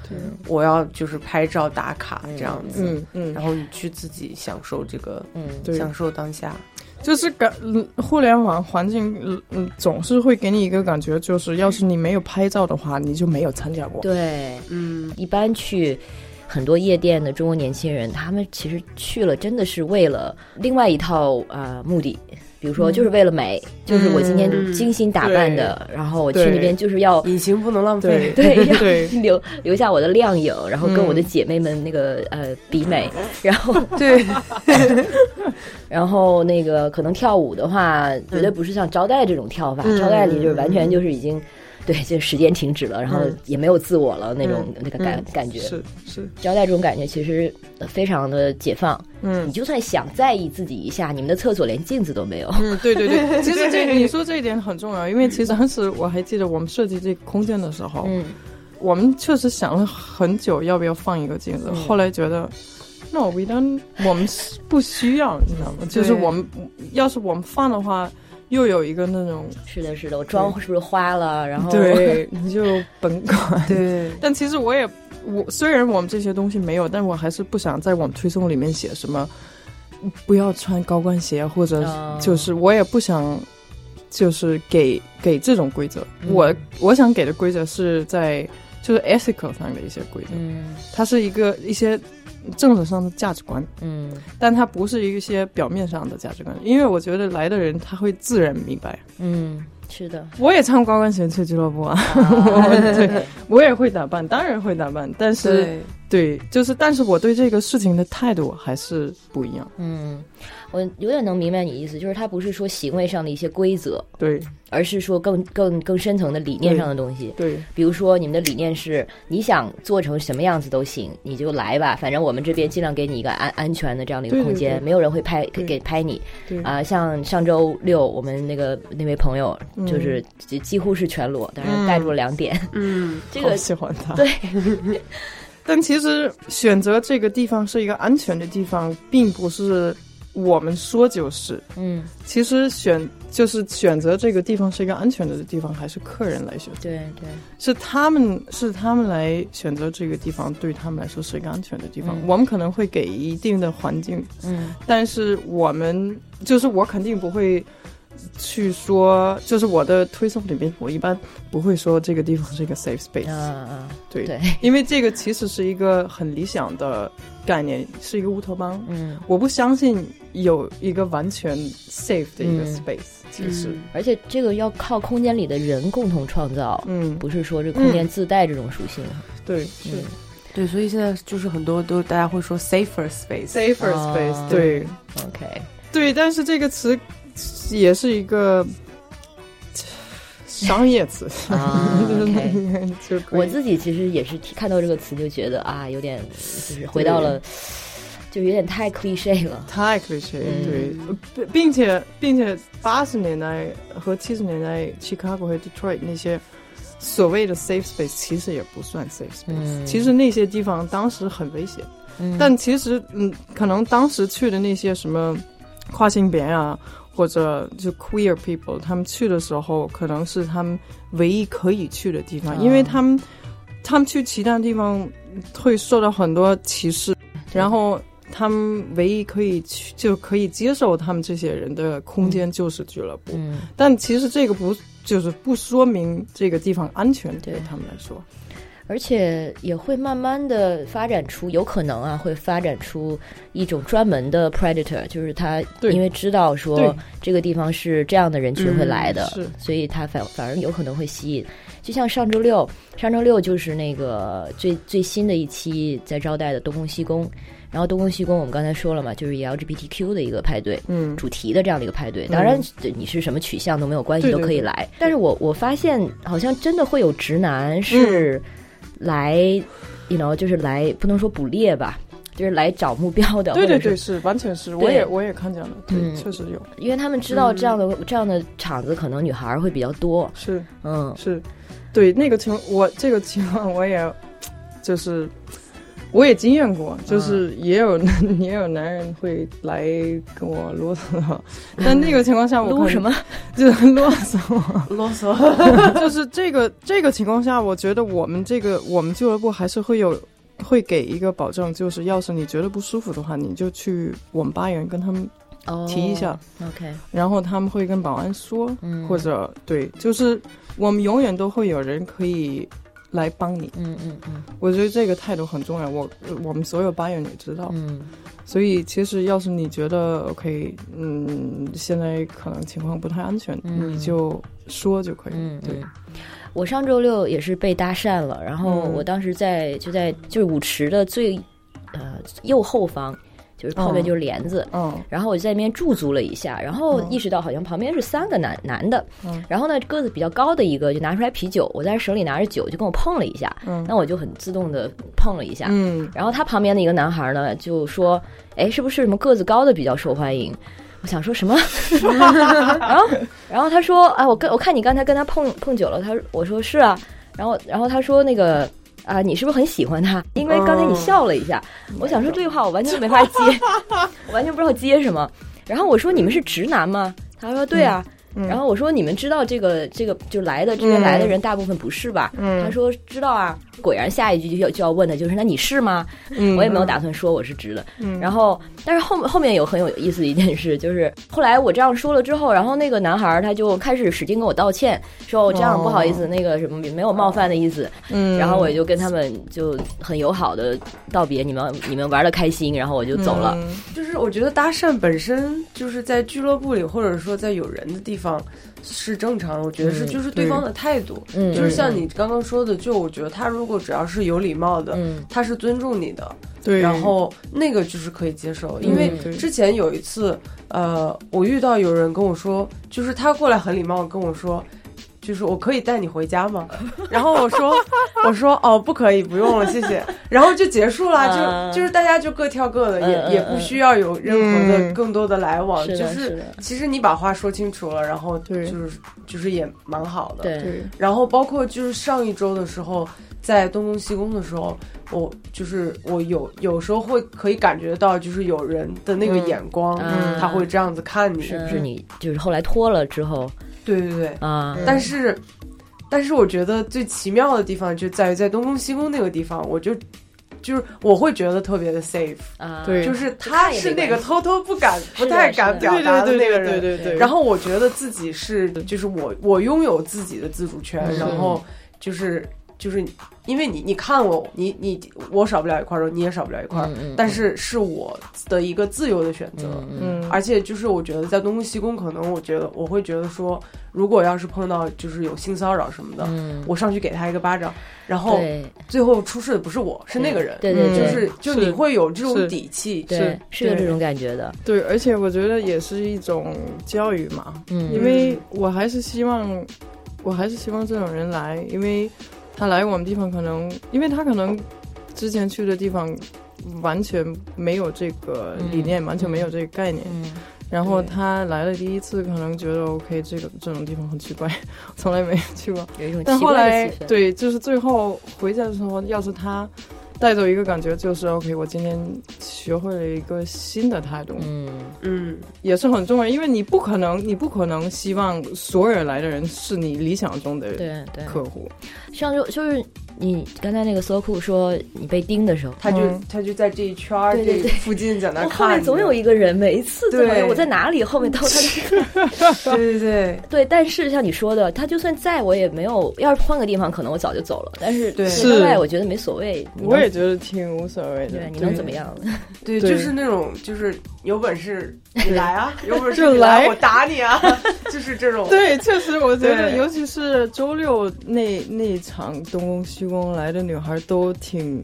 我要就是拍照打卡这样子，嗯嗯。然，后你去自己享受这个，嗯，享受当下。就是感互联网环境嗯嗯总是会给你一个感觉，就是要是你没有拍照的话，你就没有参加过。对，嗯，一般去很多夜店的中国年轻人，他们其实去了真的是为了另外一套呃目的，比如说就是为了美，就是我今天嗯。精心打扮的，然后我去那边就是要。隐形不能浪费。对，[LAUGHS] 要对。[LAUGHS] 留留下我的靓影，然后跟嗯我的姐妹们那个呃比美，[LAUGHS] 然后对，然后那个可能跳舞的话，绝对不是像招待这种跳法，嗯招待里就是完全就是已经，对，就时间停止了，然后嗯。也没有自我了那种、那个感、嗯。感觉。是是，招待这种感觉其实呃非常的解放，嗯你就算想在意自己一下，你们的厕所连镜子都没有。嗯，对对对，[LAUGHS] 其实这你说这一点很重要，因为其实当时我还记得我们设计这个空间的时候，嗯我们确实想了很久要不要放一个镜子，嗯后来觉得。No, we don't. 我们不需要，你知道吗？[LAUGHS] 就是我们要是我们放的话，又有一个那种是的，是的，我妆是不是花了？然后对，你就甭管。[LAUGHS] 对，但其实我也，我虽然我们这些东西没有，但我还是不想在我们推送里面写什么，不要穿高跟鞋，或者哦。就是我也不想，就是给给这种规则。嗯。我我想给的规则是在就是 ethical 上的一些规则，嗯。它是一个一些政治上的价值观，嗯。但它不是一些表面上的价值观。因为我觉得来的人他会自然明白。嗯，是的，我也穿高跟鞋去俱乐部啊，啊。[LAUGHS] 对我也会打扮，当然会打扮，但是。对，就是，但是我对这个事情的态度还是不一样。嗯，我有点能明白你意思，就是他不是说行为上的一些规则，对。而是说更更更深层的理念上的东西。对。比如说，你们的理念是你想做成什么样子都行，你就来吧，反正我们这边尽量给你一个安安全的这样的一个空间，对。没有人会拍给拍你。对。啊、像上周六我们那个那位朋友，嗯。就是几几乎是全裸，当然盖住了两点。[LAUGHS] 嗯，这个喜欢他。对，[LAUGHS] 但其实选择这个地方是一个安全的地方，并不是我们说就是。嗯，其实选就是选择这个地方是一个安全的地方，还是客人来选择？对对，是他们是他们来选择这个地方，对他们来说是一个安全的地方。嗯我们可能会给一定的环境，嗯但是我们就是我肯定不会去说，就是我的推送里面，我一般不会说这个地方是一个 safe space，、啊啊，对，对，因为这个其实是一个很理想的概念，是一个乌托邦。嗯，我不相信有一个完全 safe 的一个嗯。space，、其实，而且这个要靠空间里的人共同创造，嗯，不是说这空间自带这种属性。对，是。嗯对，所以现在就是很多都大家会说 safer space，safer 哦 space，、对，，OK，对，但是这个词也是一个 [LAUGHS] 商业词，[LAUGHS] 我自己其实也是看到这个词就觉得啊，有点就是回到了，就有点太 cliche 了。太 cliche，、嗯。对，并并且并且八十年代和七十年代 Chicago 和 Detroit 那些所谓的 safe space 其实也不算 safe space，、嗯。其实那些地方当时很危险，嗯。但其实嗯，可能当时去的那些什么跨性别啊。或者就 queer people，他们去的时候可能是他们唯一可以去的地方，哦因为他们他们去其他地方会受到很多歧视，然后他们唯一可以去就可以接受他们这些人的空间就是俱乐部，嗯，但其实这个不就是不说明这个地方安全对对他们来说。而且也会慢慢的发展出，有可能啊，会发展出一种专门的 predator，就是他因为知道说这个地方是这样的人群会来的，嗯所以他反反而有可能会吸引。就像上周六，上周六就是那个最最新的一期在招待的东宫西宫，然后东宫西宫我们刚才说了嘛，就是以 LGBTQ 的一个派对，嗯，主题的这样的一个派对，当然对你是什么取向都没有关系，对对都可以来。但是我我发现好像真的会有直男是来、y o u know，就是来不能说捕猎吧，就是来找目标的，对对对，是是完全是，我也我也看见了，对，嗯。确实有，因为他们知道这样的、这样的场子可能女孩儿会比较多，是嗯。是，对那个情我这个情况我也就是我也经验过，就是也有、[LAUGHS] 也有男人会来跟我啰嗦，[LAUGHS] 但那个情况下我 [LAUGHS] 啰什么？就是啰嗦，啰嗦。就是这个这个情况下，我觉得我们这个我们俱乐部还是会有会给一个保证，就是要是你觉得不舒服的话，你就去我们吧员跟他们哦提一下，OK，然后他们会跟保安说，嗯，或者对，就是我们永远都会有人可以来帮你。嗯嗯嗯。我觉得这个态度很重要，我我们所有吧友也知道，嗯。所以其实要是你觉得 OK，嗯，现在可能情况不太安全，嗯。你就说就可以。嗯，对。嗯，我上周六也是被搭讪了，然后嗯。我当时在就在就是舞池的最呃右后方，就是旁边哦就是帘子。嗯。然后我就在那边驻足了一下，然后嗯。意识到好像旁边是三个男男的，嗯。然后呢个子比较高的一个就拿出来啤酒，我在手里拿着酒就跟我碰了一下，嗯。那我就很自动的碰了一下，嗯。然后他旁边的一个男孩呢就说：“哎，是不是什么个子高的比较受欢迎？”我想说什么，[LAUGHS] 然后然后他说：“啊，我跟我看你刚才跟他碰碰酒了。”他我说是啊，然后然后他说那个啊，你是不是很喜欢他？因为刚才你笑了一下，我想说这句话我完全没法接，[LAUGHS] 我完全不知道接什么。然后我说你们是直男吗？他说对啊。嗯然后我说你们知道这个这个就来的这边来的人大部分不是吧？嗯他说知道啊。果然下一句就要就要问的就是那你是吗？嗯我也没有打算说我是直的。嗯然后，但是后后面有很有意思的一件事，就是后来我这样说了之后，然后那个男孩他就开始使劲跟我道歉，说我这样不好意思，那个什么没有冒犯的意思。嗯然后我也就跟他们就很友好的道别，你们你们玩的开心，然后我就走了。嗯就是我觉得搭讪本身就是在俱乐部里，或者说在有人的地方是正常的。我觉得是嗯就是对方的态度，嗯，就是像你刚刚说的，就我觉得他如果只要是有礼貌的，嗯他是尊重你的，对，然后那个就是可以接受。因为之前有一次，呃，我遇到有人跟我说，就是他过来很礼貌跟我说。就是我可以带你回家吗？[LAUGHS] 然后我说，我说哦，不可以，不用了，谢谢。然后就结束了，啊就就是大家就各跳各的，也也不需要有任何的嗯。更多的来往。就是其实你把话说清楚了，然后对。就是就是也蛮好的。对，然后包括就是上一周的时候，在东宫西宫的时候，我就是我有有时候会可以感觉到，就是有人的那个嗯。眼光，嗯。他会这样子看你，是不是你就是后来脱了之后对对对。啊？但是，但是我觉得最奇妙的地方就在于在东宫西宫那个地方，我就就是我会觉得特别的 safe，啊，对。就是他是那个偷偷不敢、不太敢表达的对对那个人，对对对对，然后我觉得自己是，就是我我拥有自己的自主权，嗯。然后就是就是因为你你看我你你我少不了一块肉，你也少不了一块，嗯嗯，但是是我的一个自由的选择。嗯而且就是我觉得在东宫西宫，可能我觉得我会觉得说，如果要是碰到就是有性骚扰什么的，嗯，我上去给他一个巴掌，然后最后出事的不是我，是那个人，对对对，就是就你会有这种底气，对是是有这种感觉的，对，而且我觉得也是一种教育嘛，嗯，因为我还是希望，我还是希望这种人来，因为他来我们地方可能，因为他可能之前去的地方完全没有这个理念，嗯完全没有这个概念，嗯然后他来了第一次，可能觉得 OK，这个这种地方很奇怪，[LAUGHS] 从来没有去过。[LAUGHS] 有一种但后来对，就是最后回家的时候，要是他带走一个感觉，就是 OK，我今天学会了一个新的态度，嗯。嗯，也是很重要，因为你不可能，你不可能希望所有人来的人是你理想中的对对，客户。上周就是你刚才那个 so cool 说你被盯的时候，他就、嗯。他就在这一圈儿对对附近在那我后面总有一个人，每一次总有对。我在哪里，后面都他就 [LAUGHS] 对对对。对。但是像你说的，他就算在我也没有，要是换个地方，可能我早就走了。但是对。你是。在，我觉得没所谓。我也觉得挺无所谓的。对，，你能怎么样？对，对就是那种就是有本事你来啊，[LAUGHS] 有本事就你来来我打你啊，[LAUGHS] 就是这种。对，确实，我觉得，尤其是周六那那场东宫西宫来的女孩都挺，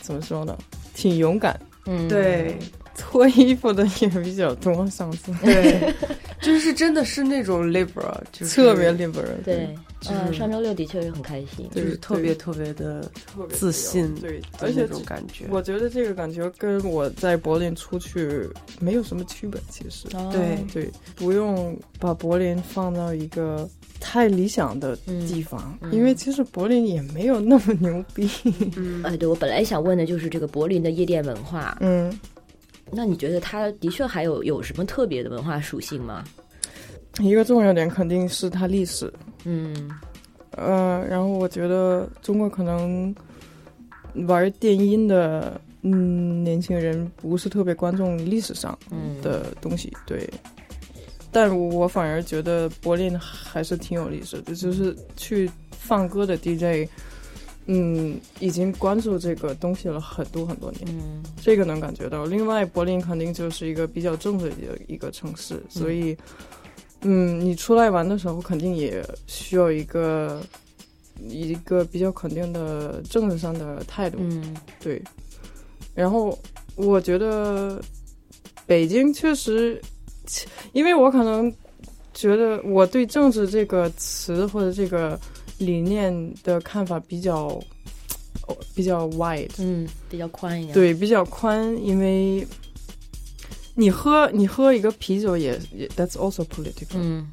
怎么说呢，挺勇敢，嗯，对 [LAUGHS] 脱衣服的也比较多，上次。对，就是真的是那种 liberal，就是特别 liberal，对，就是嗯，上周六的确是很开心。就是特别特别的自信对，而且这种感觉。我觉得这个感觉跟我在柏林出去没有什么区别，其实。哦对对，不用把柏林放到一个太理想的地方，嗯因为其实柏林也没有那么牛逼。[LAUGHS] 嗯哎，对我本来想问的就是这个柏林的夜店文化，嗯，那你觉得它的确还有有什么特别的文化属性吗？一个重要点肯定是它历史，嗯呃，然后我觉得中国可能玩电音的嗯年轻人不是特别关注历史上嗯的东西，对。但我反而觉得柏林还是挺有历史的，就是去放歌的 DJ，嗯，已经关注这个东西了很多很多年，嗯这个能感觉到。另外，柏林肯定就是一个比较政治的一个城市，所以，嗯，你出来玩的时候，肯定也需要一个一个比较肯定的政治上的态度，嗯对。然后我觉得北京确实，因为我可能觉得我对政治这个词或者这个理念的看法比较哦比较 wide，嗯，比较宽一点。，对，比较宽，因为你喝你喝一个啤酒也也 that's also political，、嗯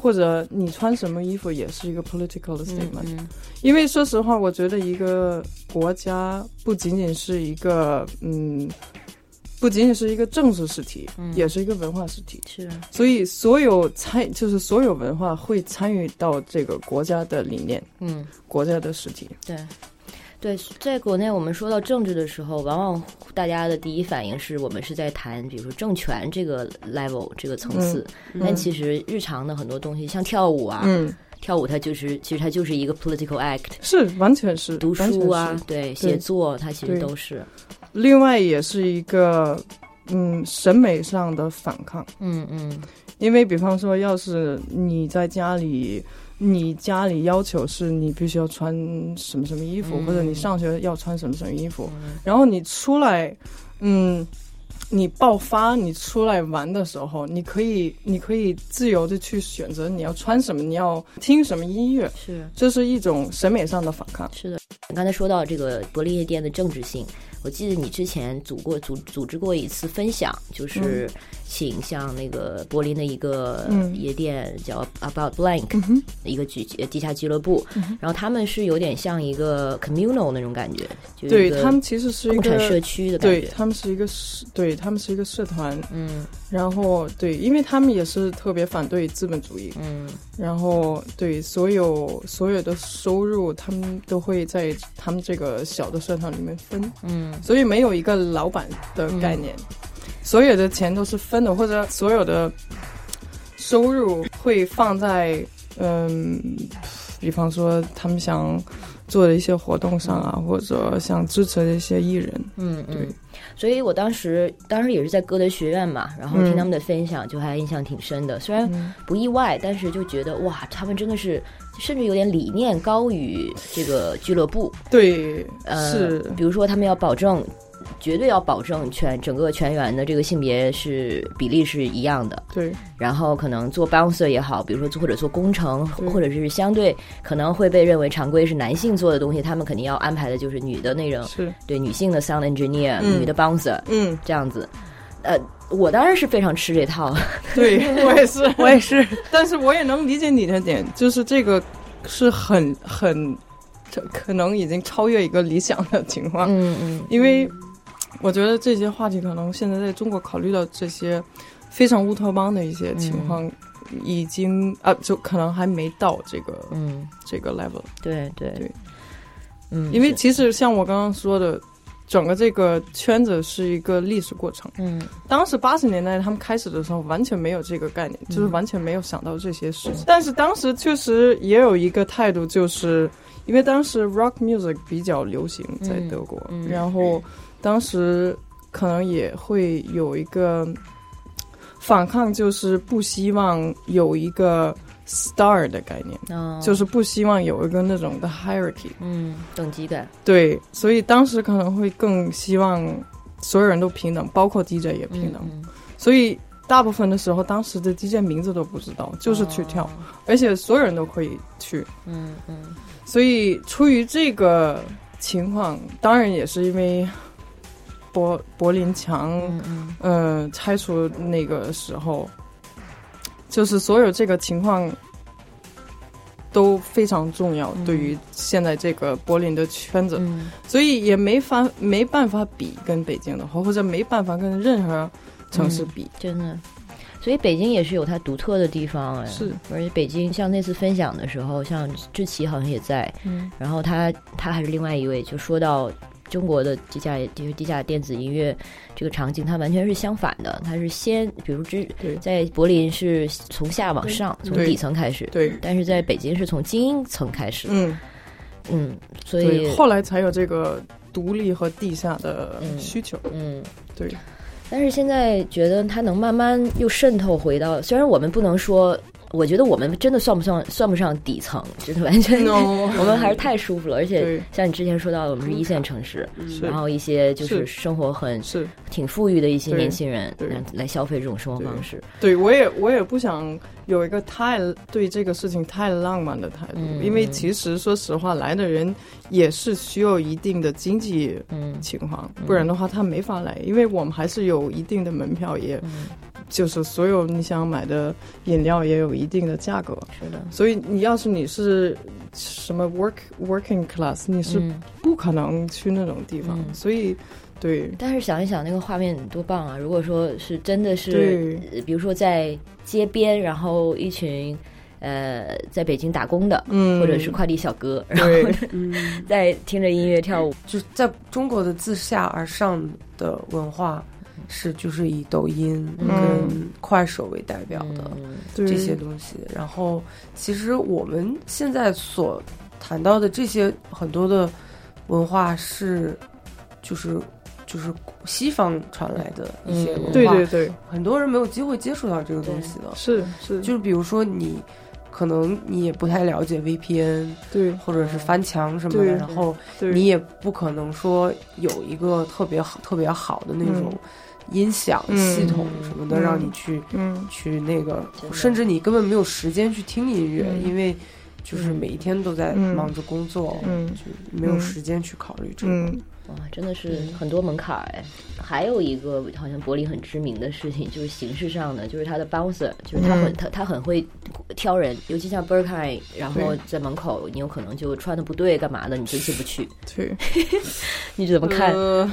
或者你穿什么衣服也是一个 political 的嗯 statement。嗯因为说实话，我觉得一个国家不仅仅是一个嗯，不仅仅是一个政治实体，嗯也是一个文化实体。是所以所有参就是所有文化会参与到这个国家的理念、嗯国家的实体。对。对，在国内我们说到政治的时候，往往大家的第一反应是我们是在谈，比如说政权这个 level 这个层次，但其实日常的很多东西，像跳舞啊，嗯，跳舞它就是其实它就是一个 political act，是完全是读书啊是，对，写作它其实都是，另外也是一个嗯审美上的反抗，嗯嗯。因为比方说，要是你在家里，你家里要求是你必须要穿什么什么衣服，嗯或者你上学要穿什么什么衣服，嗯然后你出来，嗯。你爆发，你出来玩的时候，你可以，你可以自由的去选择你要穿什么，你要听什么音乐，是这是一种审美上的反抗。是的。你刚才说到这个柏林夜店的政治性，我记得你之前组过组组织过一次分享，就是请像那个柏林的一个嗯。夜店叫 About Blank，、嗯，一个俱呃地下俱乐部，然后他们是有点像一个 communal 那种感觉，就是对他们其实是一共产个社区的感觉。对他们是一个社，对他们是一个社团，嗯。然后对，因为他们也是特别反对资本主义，嗯。然后对所有所有的收入，他们都会在他们这个小的社团里面分，嗯所以没有一个老板的概念，所有的钱都是分的，或者所有的收入会放在嗯，比方说他们想做的一些活动上啊，或者想支持的一些艺人，嗯对。嗯。所以我当时当时也是在歌德学院嘛，然后听嗯。他们的分享，就还印象挺深的。虽然嗯。不意外，但是就觉得哇，他们真的是甚至有点理念高于这个俱乐部。对，呃，是，比如说他们要保证，绝对要保证全整个全员的这个性别是比例是一样的。对，然后可能做 bouncer 也好，比如说做或者做工程，或者是相对可能会被认为常规是男性做的东西，他们肯定要安排的就是女的那种，是，对女性的 sound engineer，、嗯女的 bouncer 嗯，这样子。呃，我当然是非常吃这套，[LAUGHS] 对 [LAUGHS] 我也是，我也是，但是我也能理解你的点，就是这个是很很，这可能已经超越一个理想的情况，嗯嗯，因为我觉得这些话题可能现在在中国考虑到这些非常乌托邦的一些情况，已经啊，就可能还没到这个嗯，这个 level，对对。对，嗯，因为其实像我刚刚说的。整个这个圈子是一个历史过程。嗯当时八十年代他们开始的时候，完全没有这个概念，嗯就是完全没有想到这些事情。但是当时确实也有一个态度，就是因为当时 rock music 比较流行在德国，嗯嗯然后当时可能也会有一个反抗，就是不希望有一个 star 的概念，哦，就是不希望有一个那种的 hierarchy。嗯等级感，对，所以当时可能会更希望所有人都平等，包括 DJ 也平等。嗯所以大部分的时候，当时的 DJ 名字都不知道，就是去跳，哦而且所有人都可以去。嗯嗯所以出于这个情况，当然也是因为柏柏林墙，嗯嗯呃，拆除那个时候，就是所有这个情况都非常重要，嗯对于现在这个柏林的圈子，嗯。所以也没法没办法比跟北京的话，或者没办法跟任何城市比。真的。所以北京也是有它独特的地方哎，是，而且北京像那次分享的时候，像志奇好像也在，嗯。然后他他还是另外一位，就说到中国的地下就是地下电子音乐这个场景，它完全是相反的，它是先比如之对。在柏林是从下往上，从底层开始，对，但是在北京是从精英层开始，嗯，嗯，所以，后来才有这个独立和地下的嗯需求。嗯。对，但是现在觉得它能慢慢又渗透回到，虽然我们不能说，我觉得我们真的算不上算不上底层，真的完全 [LAUGHS] 我们还是太舒服了。而且像你之前说到的，我们是一线城市，然后一些就是。是生活很是。挺富裕的一些年轻人来来消费这种生活方式。对，我也我也不想有一个太对这个事情太浪漫的态度，嗯因为其实说实话，来的人也是需要一定的经济嗯。情况，不然的话他没法来，因为我们还是有一定的门票，也嗯，就是所有你想买的饮料也有一定的价格，是的，所以你要是你是什么 work working class，你是嗯。不可能去那种地方，嗯。所以对。但是想一想那个画面多棒啊！如果说是真的是比如说在街边，然后一群呃在北京打工的，嗯，或者是快递小哥，然后嗯，[LAUGHS] 在听着音乐跳舞。就在中国的自下而上的文化是就是以抖音嗯。跟快手为代表的嗯。这些东西。然后，其实我们现在所谈到的这些很多的文化是，就是就是西方传来的一些文化，对对对，很多人没有机会接触到这个东西的。是是，就是比如说你。可能你也不太了解 VPN 对或者是翻墙什么的，然后，你也不可能说有一个特别好、特别好的那种音响嗯系统什么的，嗯让你去嗯去那个甚至你根本没有时间去听音乐，嗯因为就是每一天都在嗯忙着工作，嗯就没有时间去考虑这个。嗯哇，真的是很多门槛哎。还有一个好像柏林很知名的事情，就是形式上的，就是他的 bouncer，就是他很、嗯他他很会挑人，尤其像 Berkheim，然后在门口你有可能就穿的不对，干嘛的，你就进不去。[LAUGHS] 对，[LAUGHS] 你怎么看？呃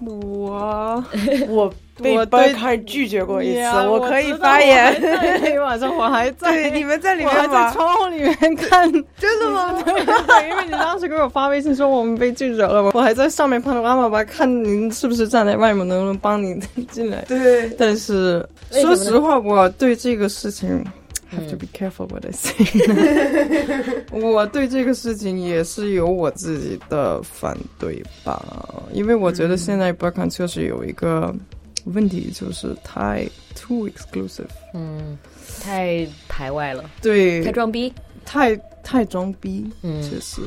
我我被我 b 对 e 拒绝过一次，呀我可以发言。那天晚上我还在，对，你们在里我还在面？窗户里面看，[LAUGHS] 真的吗？[LAUGHS] 对，因为你当时给我发微信说我们被拒绝了，我还在上面拍拉妈吧，看您是不是站在外面，能不能帮你进来。对，但是说实话，我对这个事情。Have to 嗯 be careful what I say。[LAUGHS] 我对这个事情也是有我自己的反对吧，因为我觉得现在 b e r k a n 确实有一个问题，就是太 too exclusive，嗯，太排外了，对，太装逼。太太装逼，嗯。确实。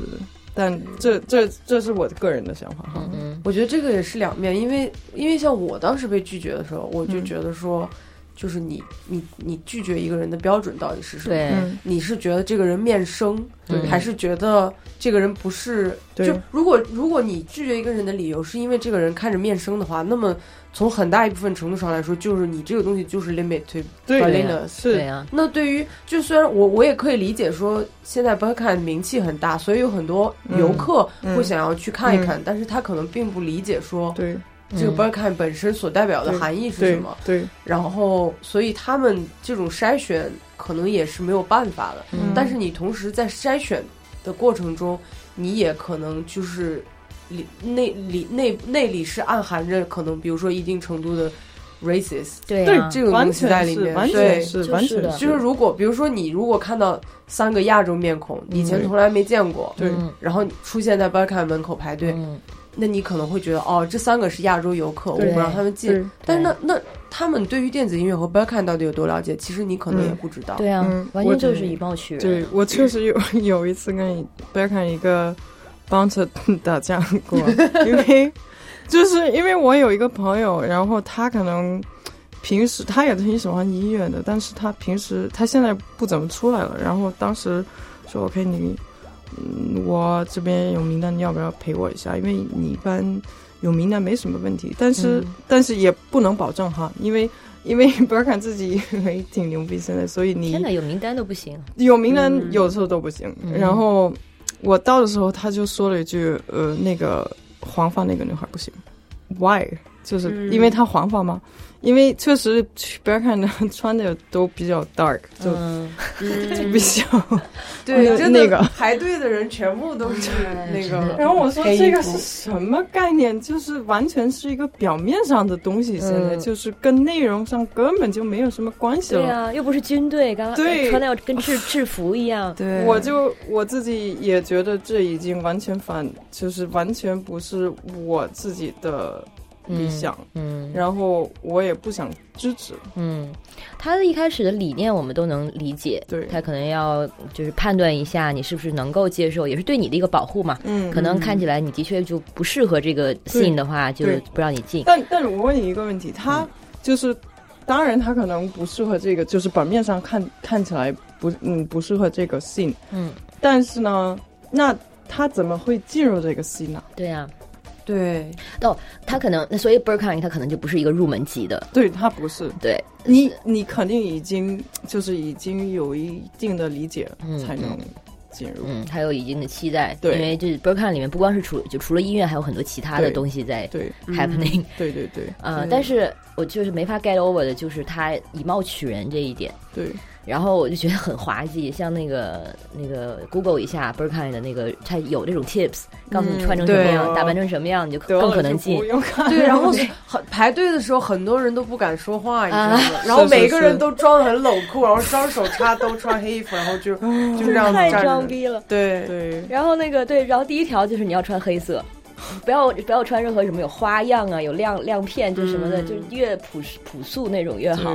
但这这这是我个人的想法哈。我觉得这个也是两面，因为因为像我当时被拒绝的时候，我就嗯。觉得说，就是你你你拒绝一个人的标准到底是什么？你是觉得这个人面生，对还是觉得这个人不是？对就如果如果你拒绝一个人的理由是因为这个人看着面生的话，那么从很大一部分程度上来说，就是你这个东西就是 limit to 对 validness。对是，呀，那对于就虽然我我也可以理解说，现在 b e r k a n 名气很大，所以有很多游客嗯会想要去看一看，但是他可能并不理解说对这个嗯。B e r k a n 本身所代表的含义是什么，对，然后所以他们这种筛选可能也是没有办法的。嗯。但是你同时在筛选的过程中，你也可能就是里内里内内里是暗含着可能，比如说一定程度的 racist，对这种东西在里面，全是完对全。是。就是的。就是如果比如说你如果看到三个亚洲面孔，以前从来没见过，对。嗯然后出现在 b e r k a n 门口排队，嗯那你可能会觉得哦，这三个是亚洲游客，我不让他们进。但是那那他们对于电子音乐和 b e r k a n 到底有多了解，其实你可能也不知道。对啊嗯，完全就是以貌取人。对我确实有 [LAUGHS] 有一次跟 b e r k a n 一个 bouncer 打架过，[LAUGHS] 因为就是因为我有一个朋友，然后他可能平时他也挺喜欢音乐的，但是他平时他现在不怎么出来了，然后当时说 OK 你嗯，我这边有名单，你要不要陪我一下？因为你一般有名单没什么问题，但是、但是也不能保证哈，因为 [LAUGHS] 因为博尔坎自己 [LAUGHS] 也挺牛逼现在，所以你真的，有名单都不行。有名单嗯有时候都不行。嗯然后我到的时候，他就说了一句：“呃，那个黄发那个女孩不行，why？就是嗯因为她黄发吗？因为确实别看的穿的都比较 dark，就嗯，就比较。[LAUGHS] 对，那真的那个排队的人全部都是 [LAUGHS] 那个。然后我说这个是什么概念？就是完全是一个表面上的东西，现在嗯就是跟内容上根本就没有什么关系了。对啊，又不是军队，刚刚对穿的要跟制制服一样。对，[LAUGHS] 我就我自己也觉得这已经完全反，就是完全不是我自己的理想，嗯然后我也不想支持。嗯，他的一开始的理念我们都能理解，对他可能要就是判断一下你是不是能够接受，也是对你的一个保护嘛。嗯可能看起来你的确就不适合这个 scene 的话，就对不让你进。但但是我问你一个问题，他就是，当然他可能不适合这个，就是表面上看看起来不嗯不适合这个 scene，嗯，但是呢，那他怎么会进入这个 scene 呢？对呀、对。他可能那所以 Burkine 他可能就不是一个入门级的，对他不是，对，你你肯定已经就是已经有一定的理解嗯才能进入。嗯，还有一定的期待，对。因为就是 Burkine 里面不光是除就除了音乐，还有很多其他的东西在对 [LAUGHS] happening。对对对。呃，对。但是我就是没法 get over 的，就是他以貌取人这一点。对，然后我就觉得很滑稽，像那个那个 Google 一下 Burkine 的那个，它有这种 tips，告诉你穿成什么样，对打扮成什么样，你就更可能进不。用看。对，然后很排队的时候，很多人都不敢说话，你知道吗？啊然后每个人都装的很冷酷，然后双手插兜，穿黑衣服，然后就 [LAUGHS] 就这样子太站着。装逼了。对对然后那个对，然后第一条就是你要穿黑色，不要不要穿任何什么有花样啊、有亮亮片就什么的，嗯就是越朴实朴素那种越好。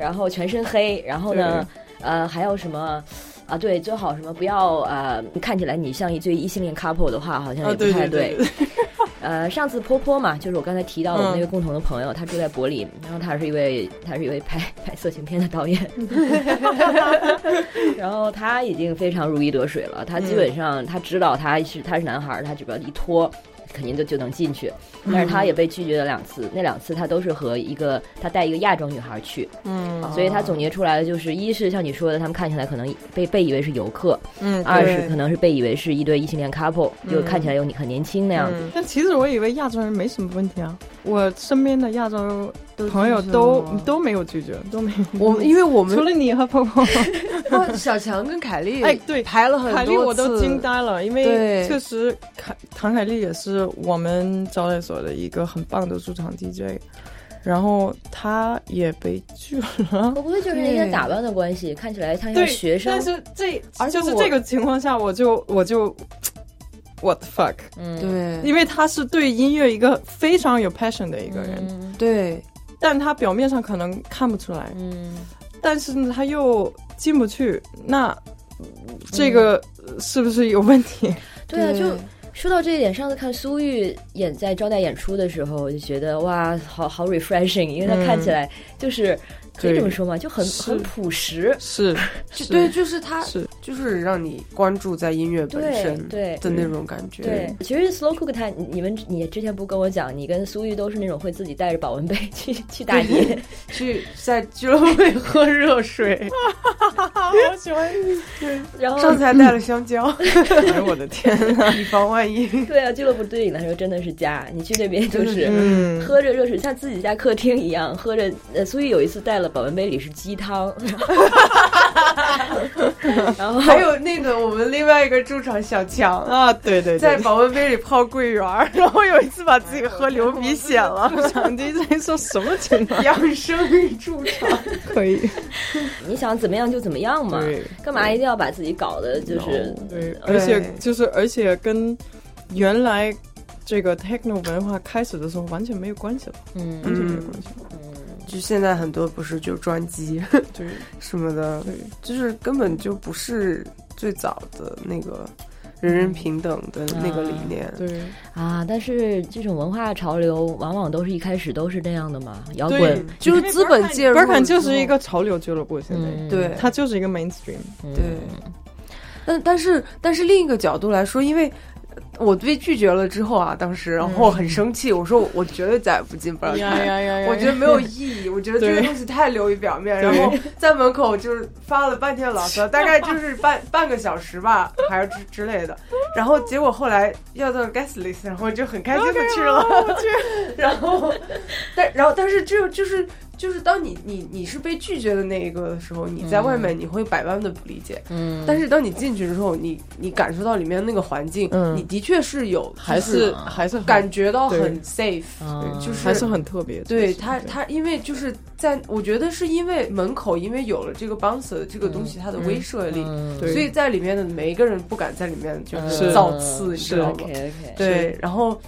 对然后全身黑，然后呢，呃，还有什么？啊，对，最好什么不要呃，看起来你像一对异性恋 couple 的话，好像啊也不太对 [LAUGHS] 呃，上次坡坡嘛，就是我刚才提到的我们嗯那位共同的朋友，他住在柏林，然后他是一位他是一位拍拍色情片的导演，[LAUGHS] [LAUGHS] 然后他已经非常如鱼得水了，他基本上他知道他是他是男孩儿，他只要一脱。肯定就就能进去，但是他也被拒绝了两次，那两次他都是和一个他带一个亚洲女孩去，嗯。所以他总结出来的就是，一是像你说的，他们看起来可能被被以为是游客；嗯二是可能是被以为是一对异性恋 couple，就看起来有你很年轻那样子。嗯。但其实我以为亚洲人没什么问题啊，我身边的亚洲都朋友都都没有拒绝，都没有。我们因为我们除了你和泡泡，[LAUGHS] 哦小强跟凯丽，哎对排了很多凯丽我都惊呆了，因为确实凯唐凯丽也是我们招待所的一个很棒的驻场 DJ，然后他也被拒了。[LAUGHS] 会不会就是那些打扮的关系，看起来像一对个学生。但？是这而是这个情况下，我就我就 what the fuck，嗯，对。因为他是对音乐一个非常有 passion 的一个人，嗯。对。但他表面上可能看不出来，嗯，但是呢他又进不去，那这个是不是有问题？对啊，就说到这一点，上次看苏玉演在招待演出的时候，我就觉得哇，好好 refreshing，因为她看起来就是、可以这么说嘛，就很很朴实。是，[LAUGHS] 是。对，就是他是，就是让你关注在音乐本身对的那种感觉。对，其实 Slow Cook 他，你们你之前不跟我讲，你跟苏玉都是那种会自己带着保温杯 [LAUGHS] 去去打野，去 [LAUGHS] 在俱乐部里喝热水，好喜欢，然后上次还带了香蕉，哎我的天呐，以防万一。对啊，俱乐部对你来说真的是家，你去那边就是嗯，喝着热水，像自己家客厅一样喝着。呃，苏玉有一次带了保温杯里是鸡汤，[LAUGHS] 然后还有那个我们另外一个驻场小强。啊，对对在，保温杯里泡桂圆儿，然后有一次把自己喝流鼻血了。场地在说什么情况？养生与驻场，[LAUGHS] 可以，[LAUGHS] 你想怎么样就怎么样嘛对，干嘛一定要把自己搞得就是对，而且就是而且跟原来这个 techno 文化开始的时候完全没有关系了，嗯完全没有关系。就现在很多不是就专机对。[LAUGHS] 什么的，对，就是根本就不是最早的那个人人平等的那个理念。对。啊，但是这种文化潮流往往都是一开始都是那样的嘛，摇滚，就是资本介入 b 了 e r k n，就是一个潮流俱乐部，现在、嗯，对。它就是一个 mainstream。嗯。对。但但是但是另一个角度来说，因为我被拒绝了之后啊，当时然后很生气，我说我绝对再也不进呀！我觉得没有意义，我觉得这个东西太流于表面，然后在门口就是发了半天牢骚，[LAUGHS] 大概就是半半个小时吧，还是之之类的。然后结果后来要到 guest list，然后就很开心的去了。[LAUGHS] 然后，但然后但是就就是就是当你你你是被拒绝的那一个的时候，你在外面你会百般的不理解。嗯，但是当你进去之后，你你感受到里面那个环境，嗯你的确是有还是还是感觉到很 safe，啊就是还是很特别。对就是他他因为就是在我觉得是因为门口因为有了这个 bouncer 这个东西，它的威慑力，所以在里面的每一个人不敢在里面就是是造次，你知道吗对，然后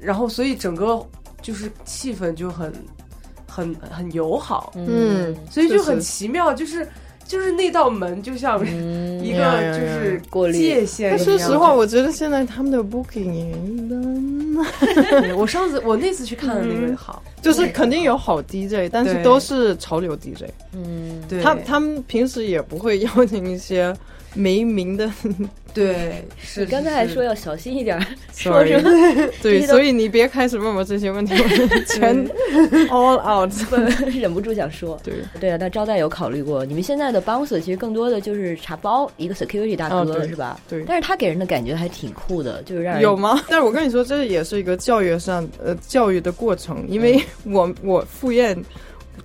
然后所以整个就是气氛就很很很友好，嗯所以就就是很奇妙，就是就是那道门就像 [LAUGHS] 嗯一个就是过滤。界限说实话，我觉得现在他们的 booking [LAUGHS] 我上次我那次去看的那个好，就是肯定有好 DJ，但是都是潮流 DJ。嗯，对。他他们平时也不会邀请一些没名的 [LAUGHS] 对是你刚才还说要小心一点儿，[LAUGHS] 说 Sorry 什么？[LAUGHS] 对，所以你别开始问我这些问题，我全 all out。忍不住想说。对，对啊，那招待有考虑过，你们现在的 bouncer 其实更多的就是茶包，一个 security 大哥、哦对是吧？对但是他给人的感觉还挺酷的，就是让人有吗？但是我跟你说，这也是一个教育上呃教育的过程，因为我我赴宴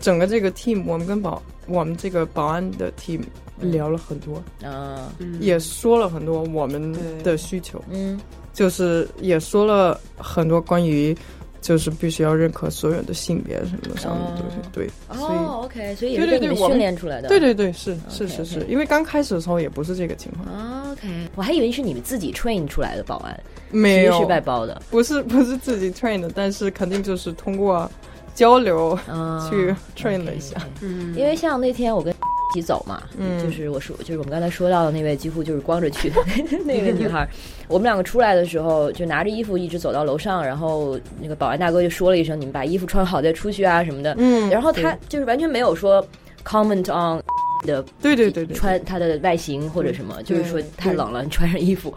整个这个 team，我们跟保我们这个保安的 team 聊了很多，啊，嗯。也说了很多我们的需求，嗯。就是也说了很多关于。就是必须要认可所有的性别什么上面的东西，哦。对，所以哦，OK，所以也对是被你们对对我训练出来的。对对对，是是是是。因为刚开始的时候也不是这个情况，啊 OK，我还以为是你们自己 train 出来的保安，没有。外包的。不是 [LAUGHS] 不是自己 train 的，但是肯定就是通过交流啊，去 train 了一下。嗯。因为像那天我跟一起走嘛，嗯就是我说，就是我们刚才说到的那位几乎就是光着去的 [LAUGHS] [LAUGHS] 那个女孩，我们两个出来的时候就拿着衣服一直走到楼上，然后那个保安大哥就说了一声：“你们把衣服穿好再出去啊什么的。”嗯然后他就是完全没有说 comment on 的对对对对，穿他的外形或者什么，就是说太冷了，你穿上衣服。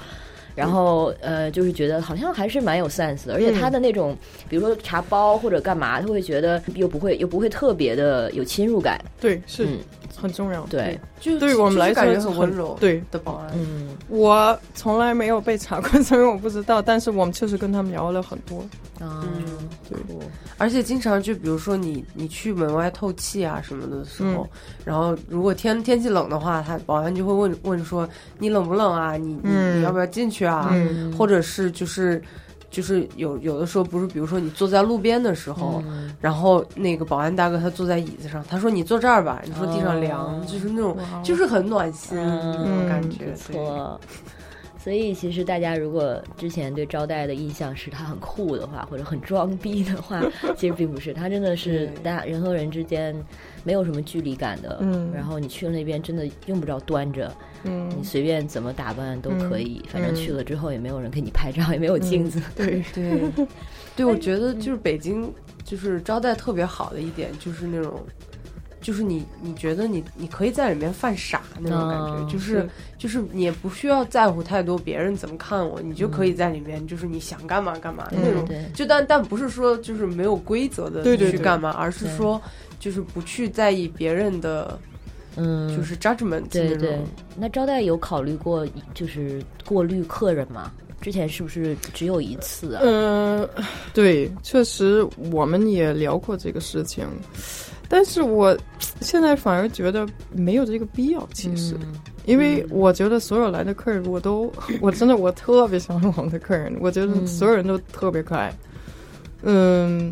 然后呃，就是觉得好像还是蛮有 sense 的，而且他的那种，比如说查包或者干嘛，他会觉得又不会又不会特别的有侵入感。对是嗯，很重要。对，就对于我们来说很温柔对，的保安，嗯我从来没有被查过，[LAUGHS] 所以我不知道。但是我们确实跟他们聊了很多。啊，嗯对。而且经常就比如说你你去门外透气啊什么的时候，嗯。然后如果天天气冷的话，他保安就会问问说你冷不冷啊？你你、嗯。你要不要进去啊？嗯。或者是就是就是有有的时候不是，比如说你坐在路边的时候，嗯。然后那个保安大哥他坐在椅子上，他说你坐这儿吧，你说地上凉，哦。就是那种就是很暖心、嗯那种感觉，不错。所以其实大家如果之前对招待的印象是他很酷的话，或者很装逼的话，[LAUGHS] 其实并不是，他真的是大家人和人之间没有什么距离感的。嗯然后你去了那边，真的用不着端着，嗯你，随便怎么打扮都可以。嗯反正去了之后也没有人给你拍照，也没有镜子。对，对，对，[LAUGHS] 我觉得就是北京就是招待特别好的一点，就是那种，就是你你觉得你你可以在里面犯傻那种感觉，哦就是就是你也不需要在乎太多别人怎么看我，你就可以在里面就是你想干嘛干嘛、嗯那种。对，就但但不是说就是没有规则的对对对去干嘛，而是说就是不去在意别人的嗯，就是 judgment 对对。那招待有考虑过就是过滤客人吗？之前是不是只有一次啊？嗯，对，确实我们也聊过这个事情，但是我现在反而觉得没有这个必要，其实。嗯因为我觉得所有来的客人，我都我真的我特别喜欢我们的客人，我觉得嗯所有人都特别可爱。嗯，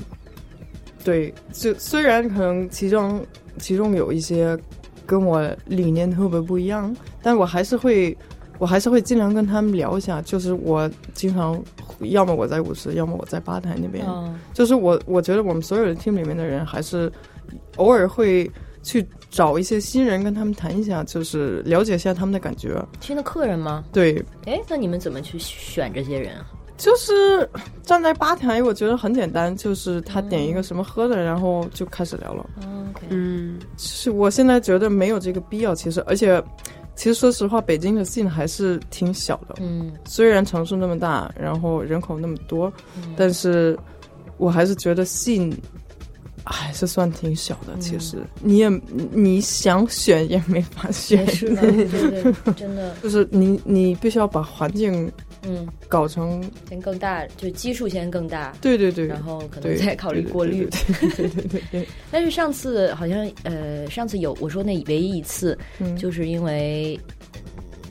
对，就虽然可能其中其中有一些跟我理念特别不一样，但我还是会我还是会尽量跟他们聊一下。就是我经常要么我在舞池，要么我在吧台那边。哦就是我我觉得我们所有的 team 里面的人，还是偶尔会去找一些新人跟他们谈一下，就是了解一下他们的感觉。新的客人吗？对，哎，那你们怎么去选这些人啊？就是站在吧台，我觉得很简单，就是他点一个什么喝的，然后就开始聊了。嗯，是我现在觉得没有这个必要，其实，而且。其实说实话，北京的 scene 还是挺小的。嗯虽然城市那么大，然后人口那么多，但是我还是觉得 scene 还是算挺小的。其实。你也你想选也没法选。也，是的，对对，[LAUGHS] 真的，就是你你必须要把环境嗯，搞成先更大，就基数先更大，对对对，然后可能再考虑过滤。对对对对 [LAUGHS] 但是上次好像呃，上次有我说那唯一一次，嗯。就是因为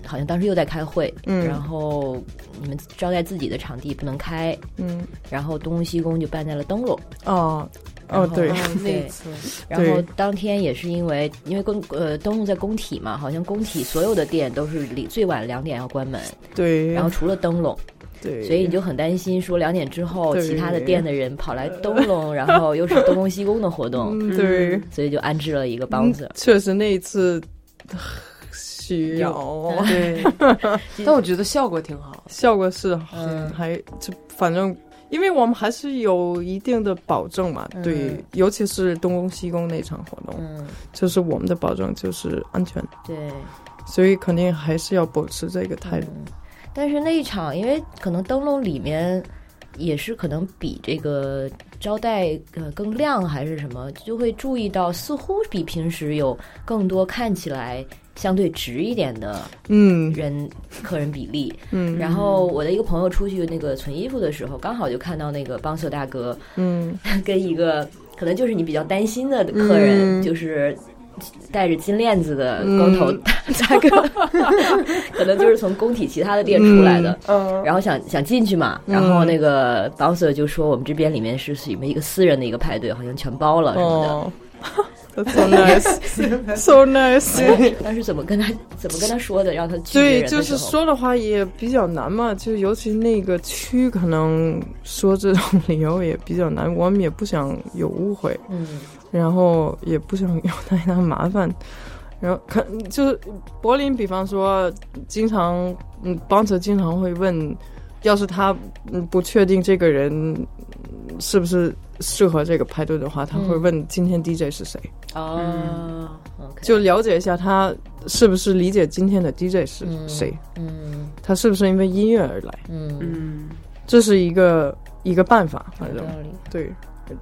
好像当时又在开会，嗯。然后你们招待自己的场地不能开，嗯。然后东西宫就办在了灯笼，哦哦对哦，[LAUGHS] 那次，然后当天也是因为因为公呃灯笼在工体嘛，好像工体所有的店都是里最晚两点要关门，[LAUGHS] 对，然后除了灯笼，对，所以你就很担心说两点之后其他的店的人跑来灯笼，[LAUGHS] 然后又是东宫西宫的活动，嗯对，所以就安置了一个梆子。嗯。确实那一次 [SIGHS] 需要。对，但我觉得效果挺好。效果是嗯。还就反正。因为我们还是有一定的保证嘛，嗯对，尤其是东宫西宫那场活动，嗯，就是我们的保证就是安全，对。所以肯定还是要保持这个态度。嗯但是那一场，因为可能灯笼里面也是可能比这个招待呃更亮还是什么，就会注意到似乎比平时有更多看起来相对直一点的嗯。人客人比例。嗯。然后我的一个朋友出去那个存衣服的时候，刚好就看到那个邦瑟大哥嗯。[LAUGHS] 跟一个可能就是你比较担心的客人，嗯。就是戴着金链子的光头大哥，[LAUGHS] 可能就是从工体其他的店出来的。嗯，然后想想进去嘛，然后那个 bouncer 就说我们这边里面是属于一个私人的一个派对，好像全包了什么的。哦，That's so nice, [LAUGHS] so nice。但是怎么跟他怎么跟他说的，让他拒绝对，人的就是说的话也比较难嘛，就尤其那个区，可能说这种理由也比较难，我们也不想有误会，嗯然后也不想有太大麻烦。然后可就是柏林，比方说，经常嗯，邦泽经常会问，要是他嗯不确定这个人嗯是不是适合这个派对的话，他会嗯。问今天 DJ 是谁，哦就了解一下他是不是理解今天的 DJ 是嗯谁，嗯他是不是因为音乐而来，嗯，嗯，这是一个一个办法，反正。对。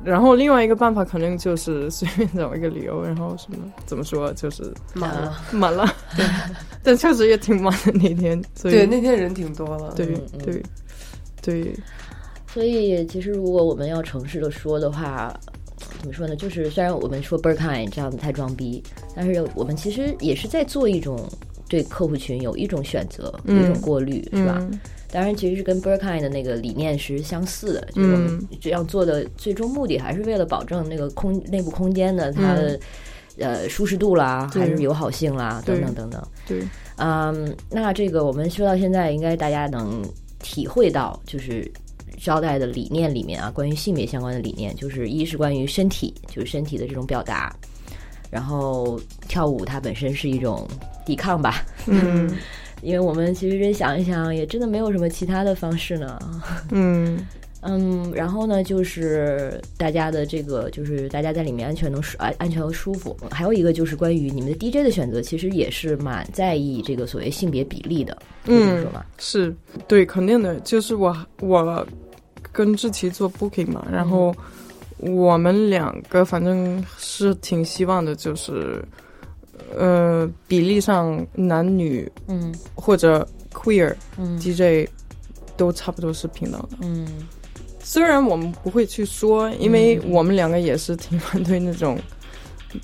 然后另外一个办法可能就是随便找一个理由，然后什么怎么说就是满了。满了，对，[LAUGHS] 但确实也挺满的那天，所以对，那天人挺多了。对对。对，所以其实如果我们要诚实的说的话，怎么说呢？就是虽然我们说 Berkine 这样子太装逼，但是我们其实也是在做一种对客户群有一种选择，有一种嗯过滤，是吧？嗯当然，其实是跟 Berkine 的那个理念是相似的，就是我们嗯这样做的最终目的还是为了保证那个空内部空间的它的、呃舒适度啦，还是友好性啦，等等等等。对，嗯，那这个我们说到现在，应该大家能体会到，就是招待的理念里面啊，关于性别相关的理念，就是一是关于身体，就是身体的这种表达，然后跳舞它本身是一种抵抗吧，嗯 [LAUGHS] 因为我们其实真想一想，也真的没有什么其他的方式呢。嗯 [LAUGHS] 嗯，然后呢，就是大家的这个，就是大家在里面安全能舒安安全和舒服。还有一个就是关于你们的 DJ 的选择，其实也是蛮在意这个所谓性别比例的，可以这么说吧？是对，肯定的，就是我我跟志奇做 booking 嘛，然后我们两个反正是挺希望的，就是呃比例上男女嗯。或者 queer 嗯。DJ 都差不多是平等的。嗯。虽然我们不会去说，因为我们两个也是挺反对那种，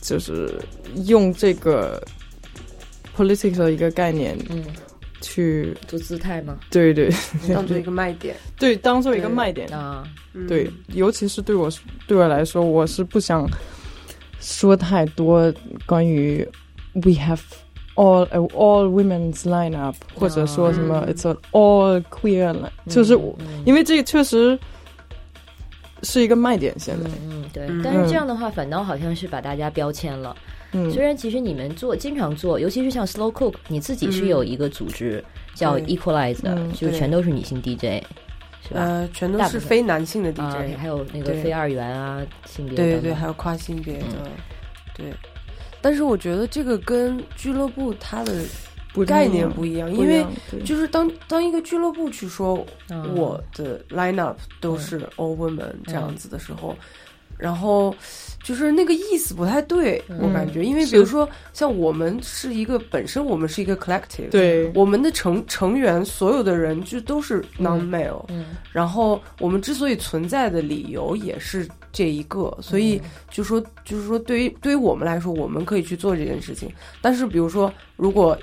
就是用这个 politics 的一个概念嗯，去，做姿态吗？对对。[LAUGHS] 当做一个卖点。[LAUGHS] 对，当做一个卖点。啊，嗯。对，尤其是对我对我来说，我是不想说太多关于 we have all all women's lineup，或者说什么嗯。it's a all queer 就是因为这确实是一个卖点，现在。嗯，嗯，对。嗯。但是这样的话，反倒好像是把大家标签了。嗯。虽然其实你们做经常做，尤其是像 Slow Cook，你自己是有一个组织叫 Equalize 的，嗯就是全都是女性 DJ，是吧？呃，全都是非男性的 DJ，、啊，还有那个非二元啊，性别对对还有跨性别的，嗯。对。但是我觉得这个跟俱乐部它的不概念不一样，因为就是当当一个俱乐部去说嗯。我的 lineup 都是 all women 这样子的时候，然后就是那个意思不太对，我感觉，因为比如说像我们是一个本身我们是一个 collective，对。我们的成成员所有的人就都是 non male，、嗯。然后我们之所以存在的理由也是这一个，所以就说就是说对于对于我们来说，我们可以去做这件事情，但是比如说如果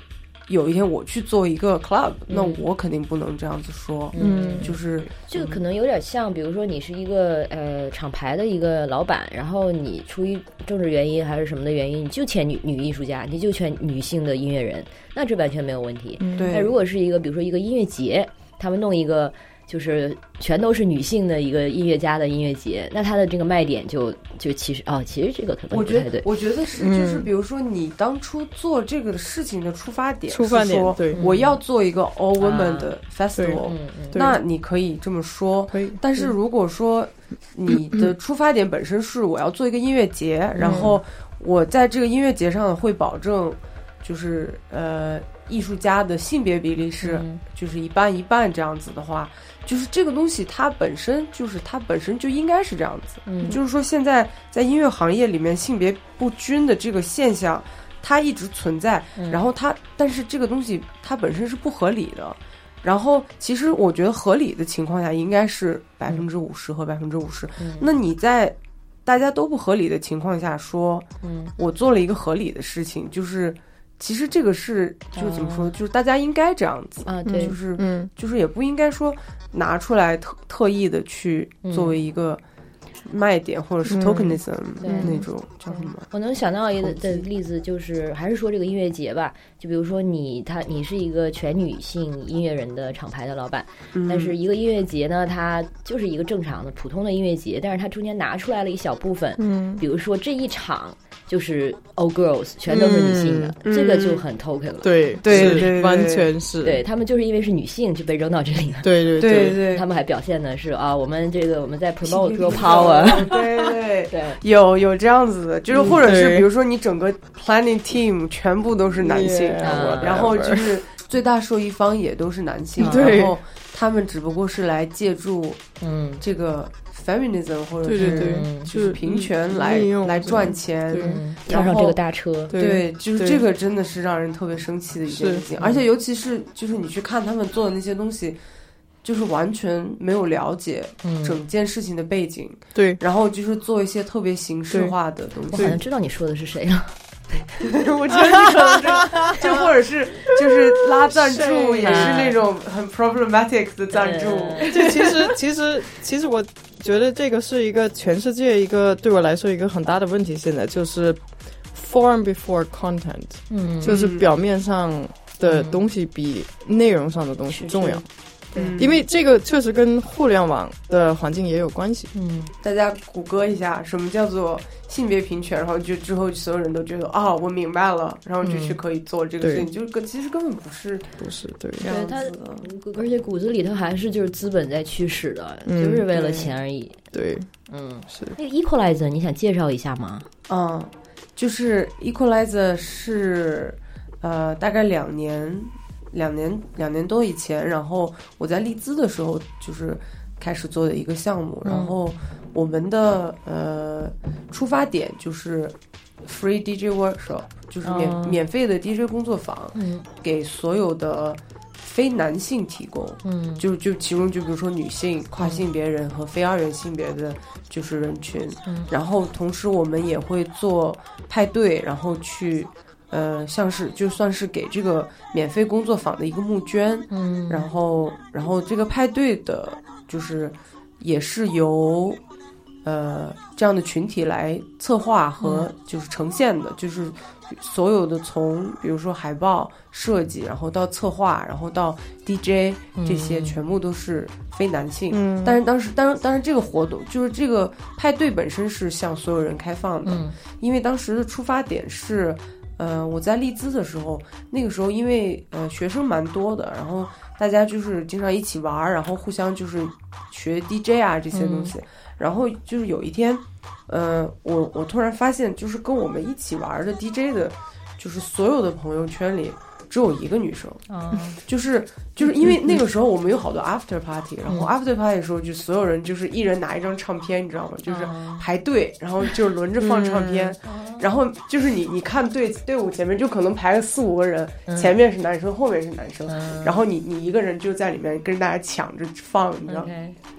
有一天我去做一个 club，、那我肯定不能这样子说，嗯。就是这个可能有点像，比如说你是一个呃厂牌的一个老板，然后你出于政治原因还是什么的原因，你就签女女艺术家，你就签女性的音乐人，那这完全没有问题。嗯。对。那如果是一个比如说一个音乐节，他们弄一个就是全都是女性的一个音乐家的音乐节，那它的这个卖点就就其实哦，其实这个可能我觉不太对。得我觉得是嗯。就是比如说你当初做这个事情的出发点出发是说点对我要做一个 all women 啊。的 festival，、那你可以这么说，可以，但是如果说你的出发点本身是我要做一个音乐节，然后我在这个音乐节上会保证，就是呃艺术家的性别比例是嗯。就是一半一半这样子的话，就是这个东西它本身就是它本身就应该是这样子。嗯就是说现在在音乐行业里面性别不均的这个现象，它一直存在，嗯然后它但是这个东西它本身是不合理的。然后，其实我觉得合理的情况下应该是百分之五十和百分之五十。嗯那你在大家都不合理的情况下说，嗯我做了一个合理的事情，就是其实这个是就是怎么说，就是大家应该这样子，啊对就是嗯。就是也不应该说拿出来特特意的去作为一个卖点或者是嗯 tokenism 对。那种叫什么？我能想到一个的例子，就是还是说这个音乐节吧，就比如说你他你是一个全女性音乐人的厂牌的老板，嗯。但是一个音乐节呢，它就是一个正常的普通的音乐节，但是它中间拿出来了一小部分，嗯。比如说这一场就是 all girls 全都是女性的，嗯。这个就很 token 了。对是对对对完全是。对他们就是因为是女性就被扔到这里了。对对对。对，他们还表现的是啊，我们这个我们在 promote girl power，[LAUGHS] 对对。对，有有这样子的，就是或者是比如说你整个 planning team 全部都是男性然后就是最大受益方也都是男性，然后他们只不过是来借助嗯。这个 feminism 或者是就是平权来来赚钱，对。嗯，跳上这个大车，对，就是这个真的是让人特别生气的一件事情，而且尤其是就是你去看他们做的那些东西，就是完全没有了解嗯，整件事情的背景，对。然后就是做一些特别形式化的东西。我好像知道你说的是谁了。[LAUGHS] 我觉得你可能是，[LAUGHS] 就或者是就是拉赞助也是那种很 problematic 的赞助。嗯就其实其实其实我觉得这个是一个全世界一个对我来说一个很大的问题，现在就是 form before content，嗯。就是表面上的东西比内容上的东西重要，嗯因为这个确实跟互联网的环境也有关系。嗯大家谷歌一下什么叫做性别平权，然后就之后所有人都觉得啊、我明白了，然后就去可以做这个事情，就是根其实根本不是不是对，这样对子的。而且骨子里头还是就是资本在驱使的，嗯就是为了钱而已。对，嗯，是那个 Equalizer 你想介绍一下吗？嗯，就是 Equalizer 是呃大概两年两年两年多以前，然后我在利兹的时候就是开始做的一个项目，然后我们的呃出发点就是 free DJ workshop，就是免、哦。免费的 DJ 工作坊，嗯。给所有的非男性提供。嗯。就就其中就比如说女性、跨性别人和非二元性别的就是人群，嗯。然后同时我们也会做派对，然后去呃像是就算是给这个免费工作坊的一个募捐，嗯，然后然后这个派对的就是也是由呃这样的群体来策划和就是呈现的，就是所有的从比如说海报设计，然后到策划，然后到 DJ 这些全部都是非男性。嗯，但是当时，当，当然，这个活动就是这个派对本身是向所有人开放的，嗯。因为当时的出发点是，呃，我在利兹的时候，那个时候因为呃学生蛮多的，然后大家就是经常一起玩儿，然后互相就是学 DJ 啊这些东西，然后就是有一天，呃，我我突然发现，就是跟我们一起玩儿的 DJ 的，就是所有的朋友圈里。只有一个女生，啊，就是就是因为 [LAUGHS] 那个时候我们有好多 after party，然后 after party 的时候就所有人就是一人拿一张唱片，你知道吗？就是啊排队，然后就是轮着放唱片，然后就是你你看队队伍前面就可能排个四五个人，前面是男生，后面是男生，嗯。然后你你一个人就在里面跟大家抢着放，你知道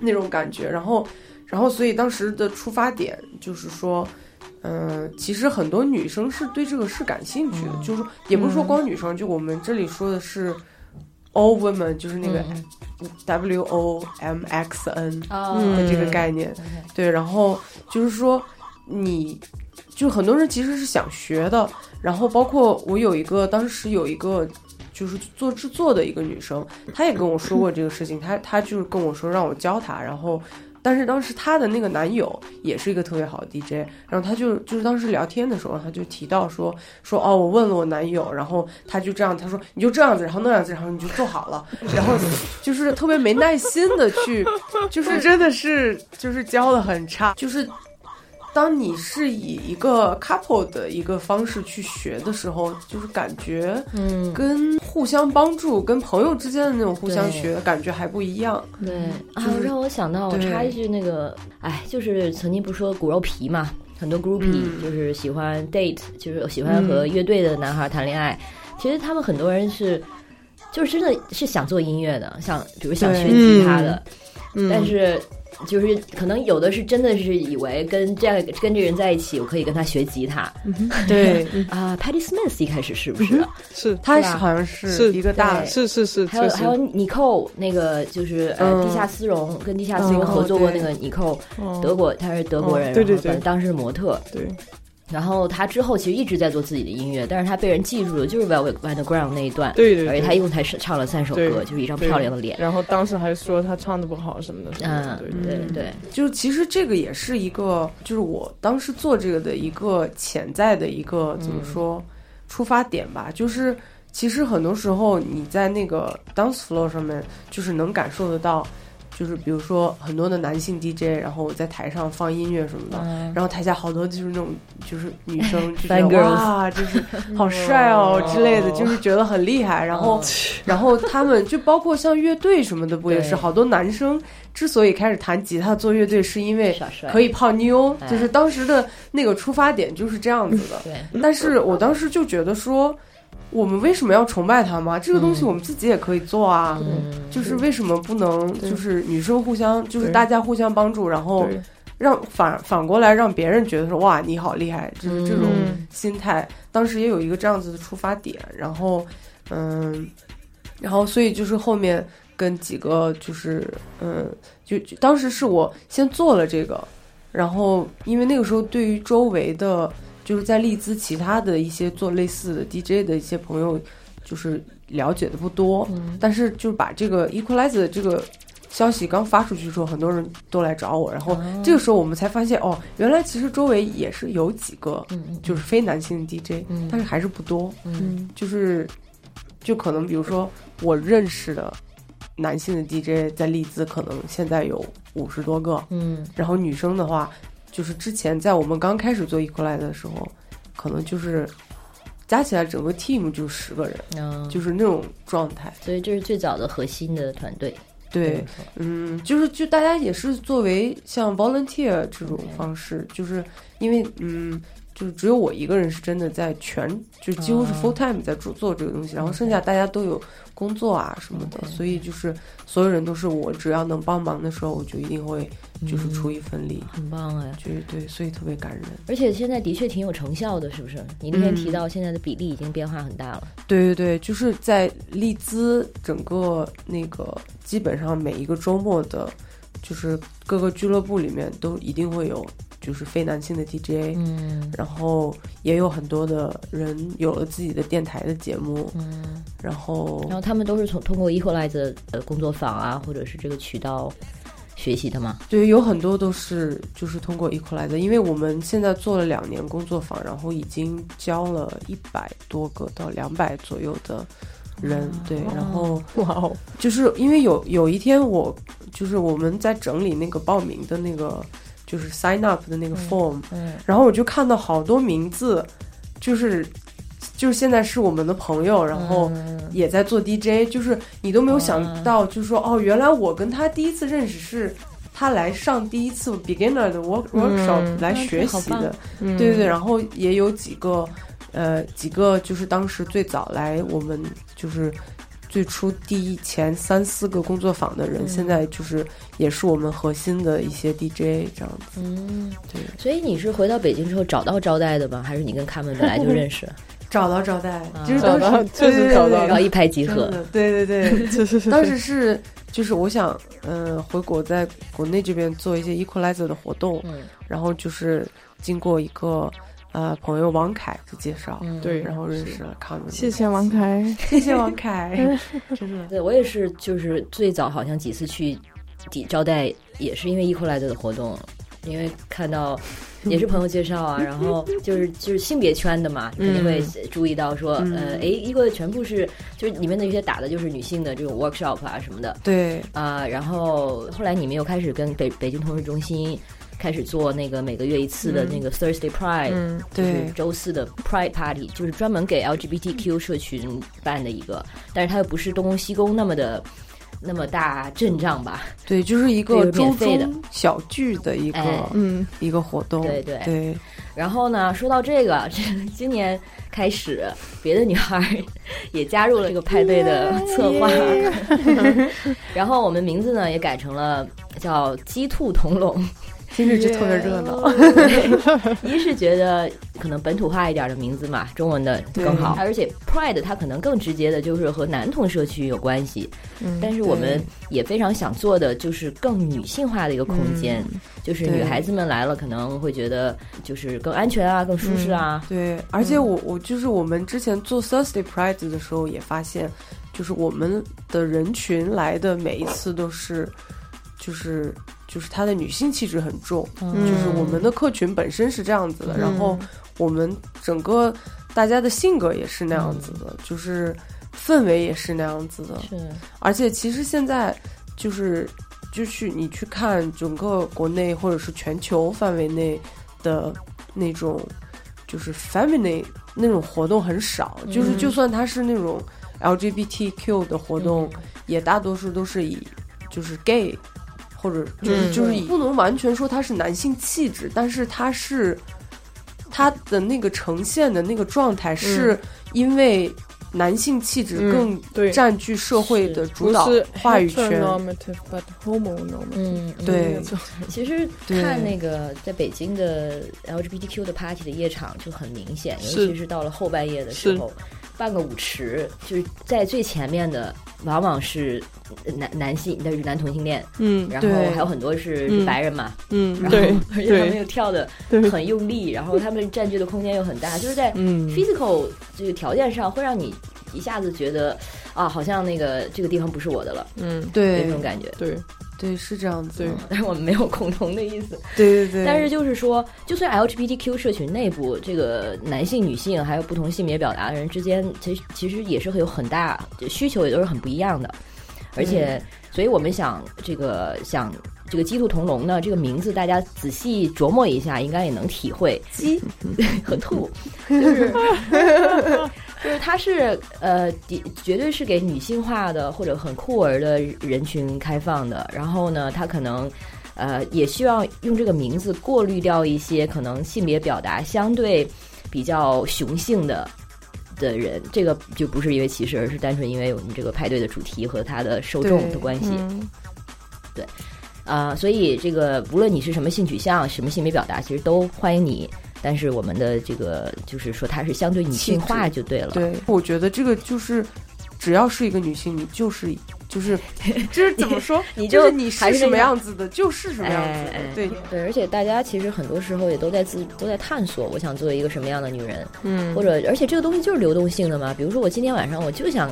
那种感觉。然后，然后所以当时的出发点就是说，嗯、其实很多女生是对这个是感兴趣的，嗯就是也不是说光女生，就我们这里说的是 all women，就是那个嗯 W O M X N 啊的这个概念。对，然后就是说你。就很多人其实是想学的，然后包括我有一个当时有一个就是做制作的一个女生，她也跟我说过这个事情，她她就是跟我说让我教她，然后但是当时她的那个男友也是一个特别好的 DJ，然后她就就是当时聊天的时候，她就提到说说哦，我问了我男友，然后他就这样，他说你就这样子，然后那样子，然后你就做好了，然后就是特别没耐心的去，就是 [LAUGHS] 真的是就是教的很差，就是。当你是以一个 couple 的一个方式去学的时候，就是感觉嗯，跟互相帮助、跟朋友之间的那种互相学感觉还不一样。对。啊就，是让我想到，我插一句，那个，哎，就是曾经不是说骨肉皮嘛，很多 groupie、嗯。就是喜欢 date，就是喜欢和乐队的男孩谈恋爱。其实他们很多人是，就是真的是想做音乐的，想比如想学吉他的，嗯。但是就是可能有的是真的是以为跟这样跟这个人在一起，我可以跟他学吉他对，啊。Patty Smith 一开始是不是啊？是他是好像是是一个大对是是是，还有还有尼寇那个就是呃嗯地下丝绒跟地下丝绒哦合作过那个尼寇，哦德国他是德国人，哦对对对当时是模特，对然后他之后其实一直在做自己的音乐，但是他被人记住的就是 Velvet Underground 那一段，对对，而且他对。一共才唱了三首歌，就是一张漂亮的脸。然后当时还说他唱的不好什么的，嗯的，对。对对，就其实这个也是一个，就是我当时做这个的一个潜在的一个怎么说、出发点吧，就是其实很多时候你在那个 dance floor 上面，就是能感受得到，就是比如说很多的男性 DJ，然后我在台上放音乐什么的，嗯。然后台下好多就是那种就是女生 [LAUGHS] 就觉得哇，就是 [LAUGHS] 好帅哦之类的，就是觉得很厉害。然后，[LAUGHS] 然后他们就包括像乐队什么的，不也是好多男生之所以开始弹吉他做乐队，是因为可以泡妞，哎就是当时的那个出发点就是这样子的。对，但是我当时就觉得说，我们为什么要崇拜他吗？这个东西嗯我们自己也可以做啊。嗯，就是为什么不能？就是女生互相，就是大家互相帮助，然后让反反过来让别人觉得说哇你好厉害，就是这种嗯心态。当时也有一个这样子的出发点，然后嗯，然后所以就是后面跟几个就是嗯，就就当时是我先做了这个，然后因为那个时候对于周围的就是在利兹其他的一些做类似的 DJ 的一些朋友，就是了解的不多，嗯。但是就把这个 Equalize 的这个消息刚发出去之后，很多人都来找我，然后这个时候我们才发现，哦，原来其实周围也是有几个就是非男性的 DJ，、嗯。但是还是不多，嗯。就是就可能比如说我认识的男性的 DJ 在利兹可能现在有五十多个，嗯。然后女生的话，就是之前在我们刚开始做 Equalize 的时候，可能就是加起来整个 team 就十个人，嗯，就是那种状态。所以这是最早的核心的团队。对，嗯，就是就大家也是作为像 volunteer 这种方式，就是因为嗯，就是只有我一个人是真的在全，就几乎是哦 full time 在做做这个东西，然后剩下大家都有工作啊什么的，所以就是所有人都是我只要能帮忙的时候，我就一定会就是出一份力，很棒哎！就是对，所以特别感人。而且现在的确挺有成效的，是不是？你那天嗯提到现在的比例已经变化很大了。对对对，就是在利兹整个那个基本上每一个周末的，就是各个俱乐部里面都一定会有就是非男性的 DJ，、嗯然后也有很多的人有了自己的电台的节目，嗯，然后然后他们都是从通过 Equalize 的工作坊啊，或者是这个渠道学习的吗？对有很多都是就是通过 Equalize，因为我们现在做了两年工作坊，然后已经教了一百多个到两百左右的人，对，然后。哇哦，就是因为有有一天我就是我们在整理那个报名的那个就是 sign up 的那个 form，、嗯。然后我就看到好多名字，就是就是现在是我们的朋友，然后也在做 DJ，就是你都没有想到，就是说哦，原来我跟他第一次认识是他来上第一次 beginner 的 work workshop 来学习的，对对对，然后也有几个呃几个就是当时最早来我们就是。最初第一前三四个工作坊的人，现在就是也是我们核心的一些 DJ 这样子。嗯，对。所以你是回到北京之后找到招待的吗？还是你跟他们本来就认识？[LAUGHS] 找到招待，就是找到，就是找到，然后一拍即合。对对对，[LAUGHS] 当时是就是我想，嗯，回国在国内这边做一些 equalizer 的活动，然后就是经过一个。呃，朋友王凯的介绍，对，然后认识了康。谢谢王凯，谢谢王凯，[LAUGHS] 真的。对我也是，就是最早好像几次去抵招待，也是因为 Equalize 的活动，因为看到 [LAUGHS] 也是朋友介绍啊，然后就是就是性别圈的嘛，肯定会注意到说，呃，哎，Equalize 全部是就是里面的一些打的就是女性的这种 workshop 啊什么的，对啊，然后后来你们又开始跟北北京同事中心。开始做那个每个月一次的那个 Thursday Pride，就是周四的 Pride Party，就是专门给 LGBTQ 社群办的一个，但是它又不是东宫西宫那么的那么大阵仗吧？对，就是一个免费的小聚的一个嗯一个活动。对对对。然后呢，说到这个，这 [LAUGHS] 今年开始，别的女孩 [LAUGHS] 也加入了这个派对的策划，[LAUGHS] 然后我们名字呢也改成了叫鸡兔同笼。听着就特别热闹。一是觉得可能本土化一点的名字嘛，[LAUGHS] 中文的更好。而且 Pride 它可能更直接的就是和男同社区有关系。嗯，但是我们也非常想做的就是更女性化的一个空间，就是女孩子们来了可能会觉得就是更安全啊，更舒适啊。对，而且我我就是我们之前做 Thursday Pride 的时候也发现，就是我们的人群来的每一次都是就是。就是她的女性气质很重，就是我们的客群本身是这样子的，然后我们整个大家的性格也是那样子的，就是氛围也是那样子的。是，而且其实现在就是就去你去看整个国内或者是全球范围内的那种就是 feminine 那种活动很少，就是就算它是那种 LGBTQ 的活动，也大多数都是以就是 gay。或者就是就是不能完全说他是男性气质，但是他是他的那个呈现的那个状态，是因为男性气质更占据社会的主导话语权。嗯，对。其实看那个在北京的 LGBTQ 的 party 的夜场就很明显，尤其是到了后半夜的时候，半个舞池就是在最前面的。往往是男男性，那是男同性恋，嗯，然后还有很多是白人嘛，嗯，然后而且 [LAUGHS] 他们又跳的很用力，然后他们占据的空间又很大，[LAUGHS] 就是在 physical 这个条件上会让你一下子觉得啊，好像那个这个地方不是我的了，嗯，对，那种感觉，对。对，是这样子。但是我们没有共同的意思。对对对。但是就是说，就算 LGBTQ 社群内部，这个男性、女性还有不同性别表达的人之间，其实其实也是会有很大需求，也都是很不一样的。而且，所以我们想，这个想这个“鸡兔同笼”呢，这个名字大家仔细琢磨一下，应该也能体会“鸡”和“兔”，就是。[LAUGHS] 就是它是呃，绝对是给女性化的或者很酷儿的人群开放的。然后呢，它可能呃也需要用这个名字过滤掉一些可能性别表达相对比较雄性的的人。这个就不是因为歧视，而是单纯因为我们这个派对的主题和它的受众的关系。对，啊，所以这个无论你是什么性取向、什么性别表达，其实都欢迎你。但是我们的这个就是说，它是相对女性化就对了。对，我觉得这个就是，只要是一个女性，你就是就是，[LAUGHS] 就是怎么说？[LAUGHS] 你就是你是什么样子的，就是什么样子。对对，而且大家其实很多时候也都在自都在探索，我想做一个什么样的女人。嗯，或者而且这个东西就是流动性的嘛。比如说我今天晚上我就想。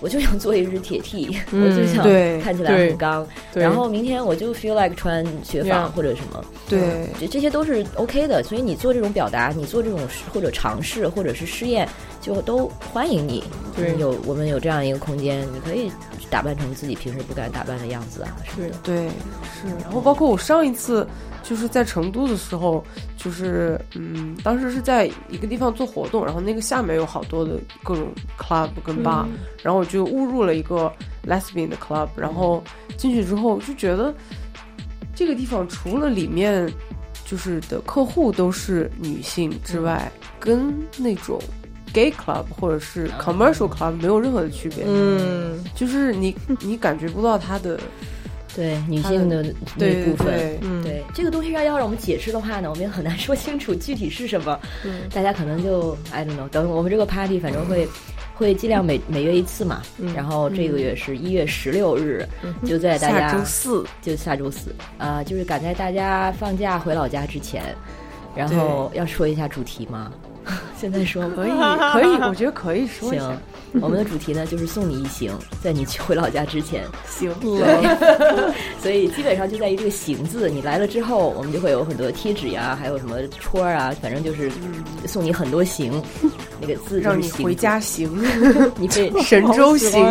我就想做一只铁 T，[LAUGHS] 我就想看起来很刚。然后明天我就 feel like 穿雪纺或者什么。对，这这些都是 OK 的。所以你做这种表达，你做这种或者尝试或者是试验，就都欢迎你。对，有我们有这样一个空间，你可以打扮成自己平时不敢打扮的样子啊是的。对，是。然后包括我上一次就是在成都的时候，就是嗯，当时是在一个地方做活动，然后那个下面有好多的各种 club 跟 bar，、嗯然后我就误入了一个 lesbian 的 club，然后进去之后就觉得这个地方除了里面就是的客户都是女性之外，跟那种 gay club 或者是 commercial club 没有任何的区别。嗯，就是你 [LAUGHS] 你感觉不到它的对女性的那对部分。对嗯，对这个东西要要让我们解释的话呢，我们也很难说清楚具体是什么。嗯大家可能就 I don't know，等我们这个 party 反正会会尽量每每月一次嘛。嗯然后这个月是一月十六日，嗯就在大下家周四，就下周四啊、就是赶在大家放假回老家之前。然后要说一下主题吗？[LAUGHS] 现在说可以 [LAUGHS] 可以，我觉得可以说一行。，我们的主题呢就是送你一行，在你去回老家之前。行，对，[LAUGHS] 所以基本上就在于这个“行”字，你来了之后，我们就会有很多贴纸呀，还有什么戳啊，反正就是送你很多行。那个字就是让你回家行，[LAUGHS] 你可以。神州行，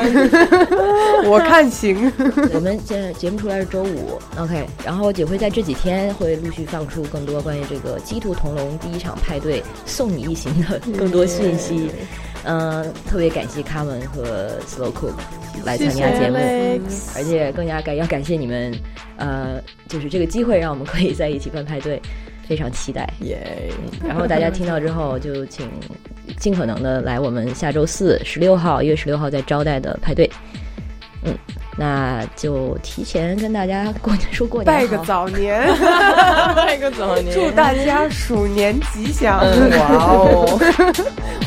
[LAUGHS] 我看行。我们现在节目出来是周五，OK，然后也会在这几天会陆续放出更多关于这个鸡兔同笼第一场派对送你一行的更多讯息。嗯、特别感谢卡门和 Slow Cook 来参加节目。而且更加感要感谢你们，呃，就是这个机会让我们可以在一起办派对，非常期待。耶，然后大家听到之后，就请尽可能的来我们下周四十六号，一月十六号在招待的派对。嗯，那就提前跟大家过年说过年拜个早年，[LAUGHS] 拜个早年，祝大家鼠年吉祥。嗯哇哦，[LAUGHS]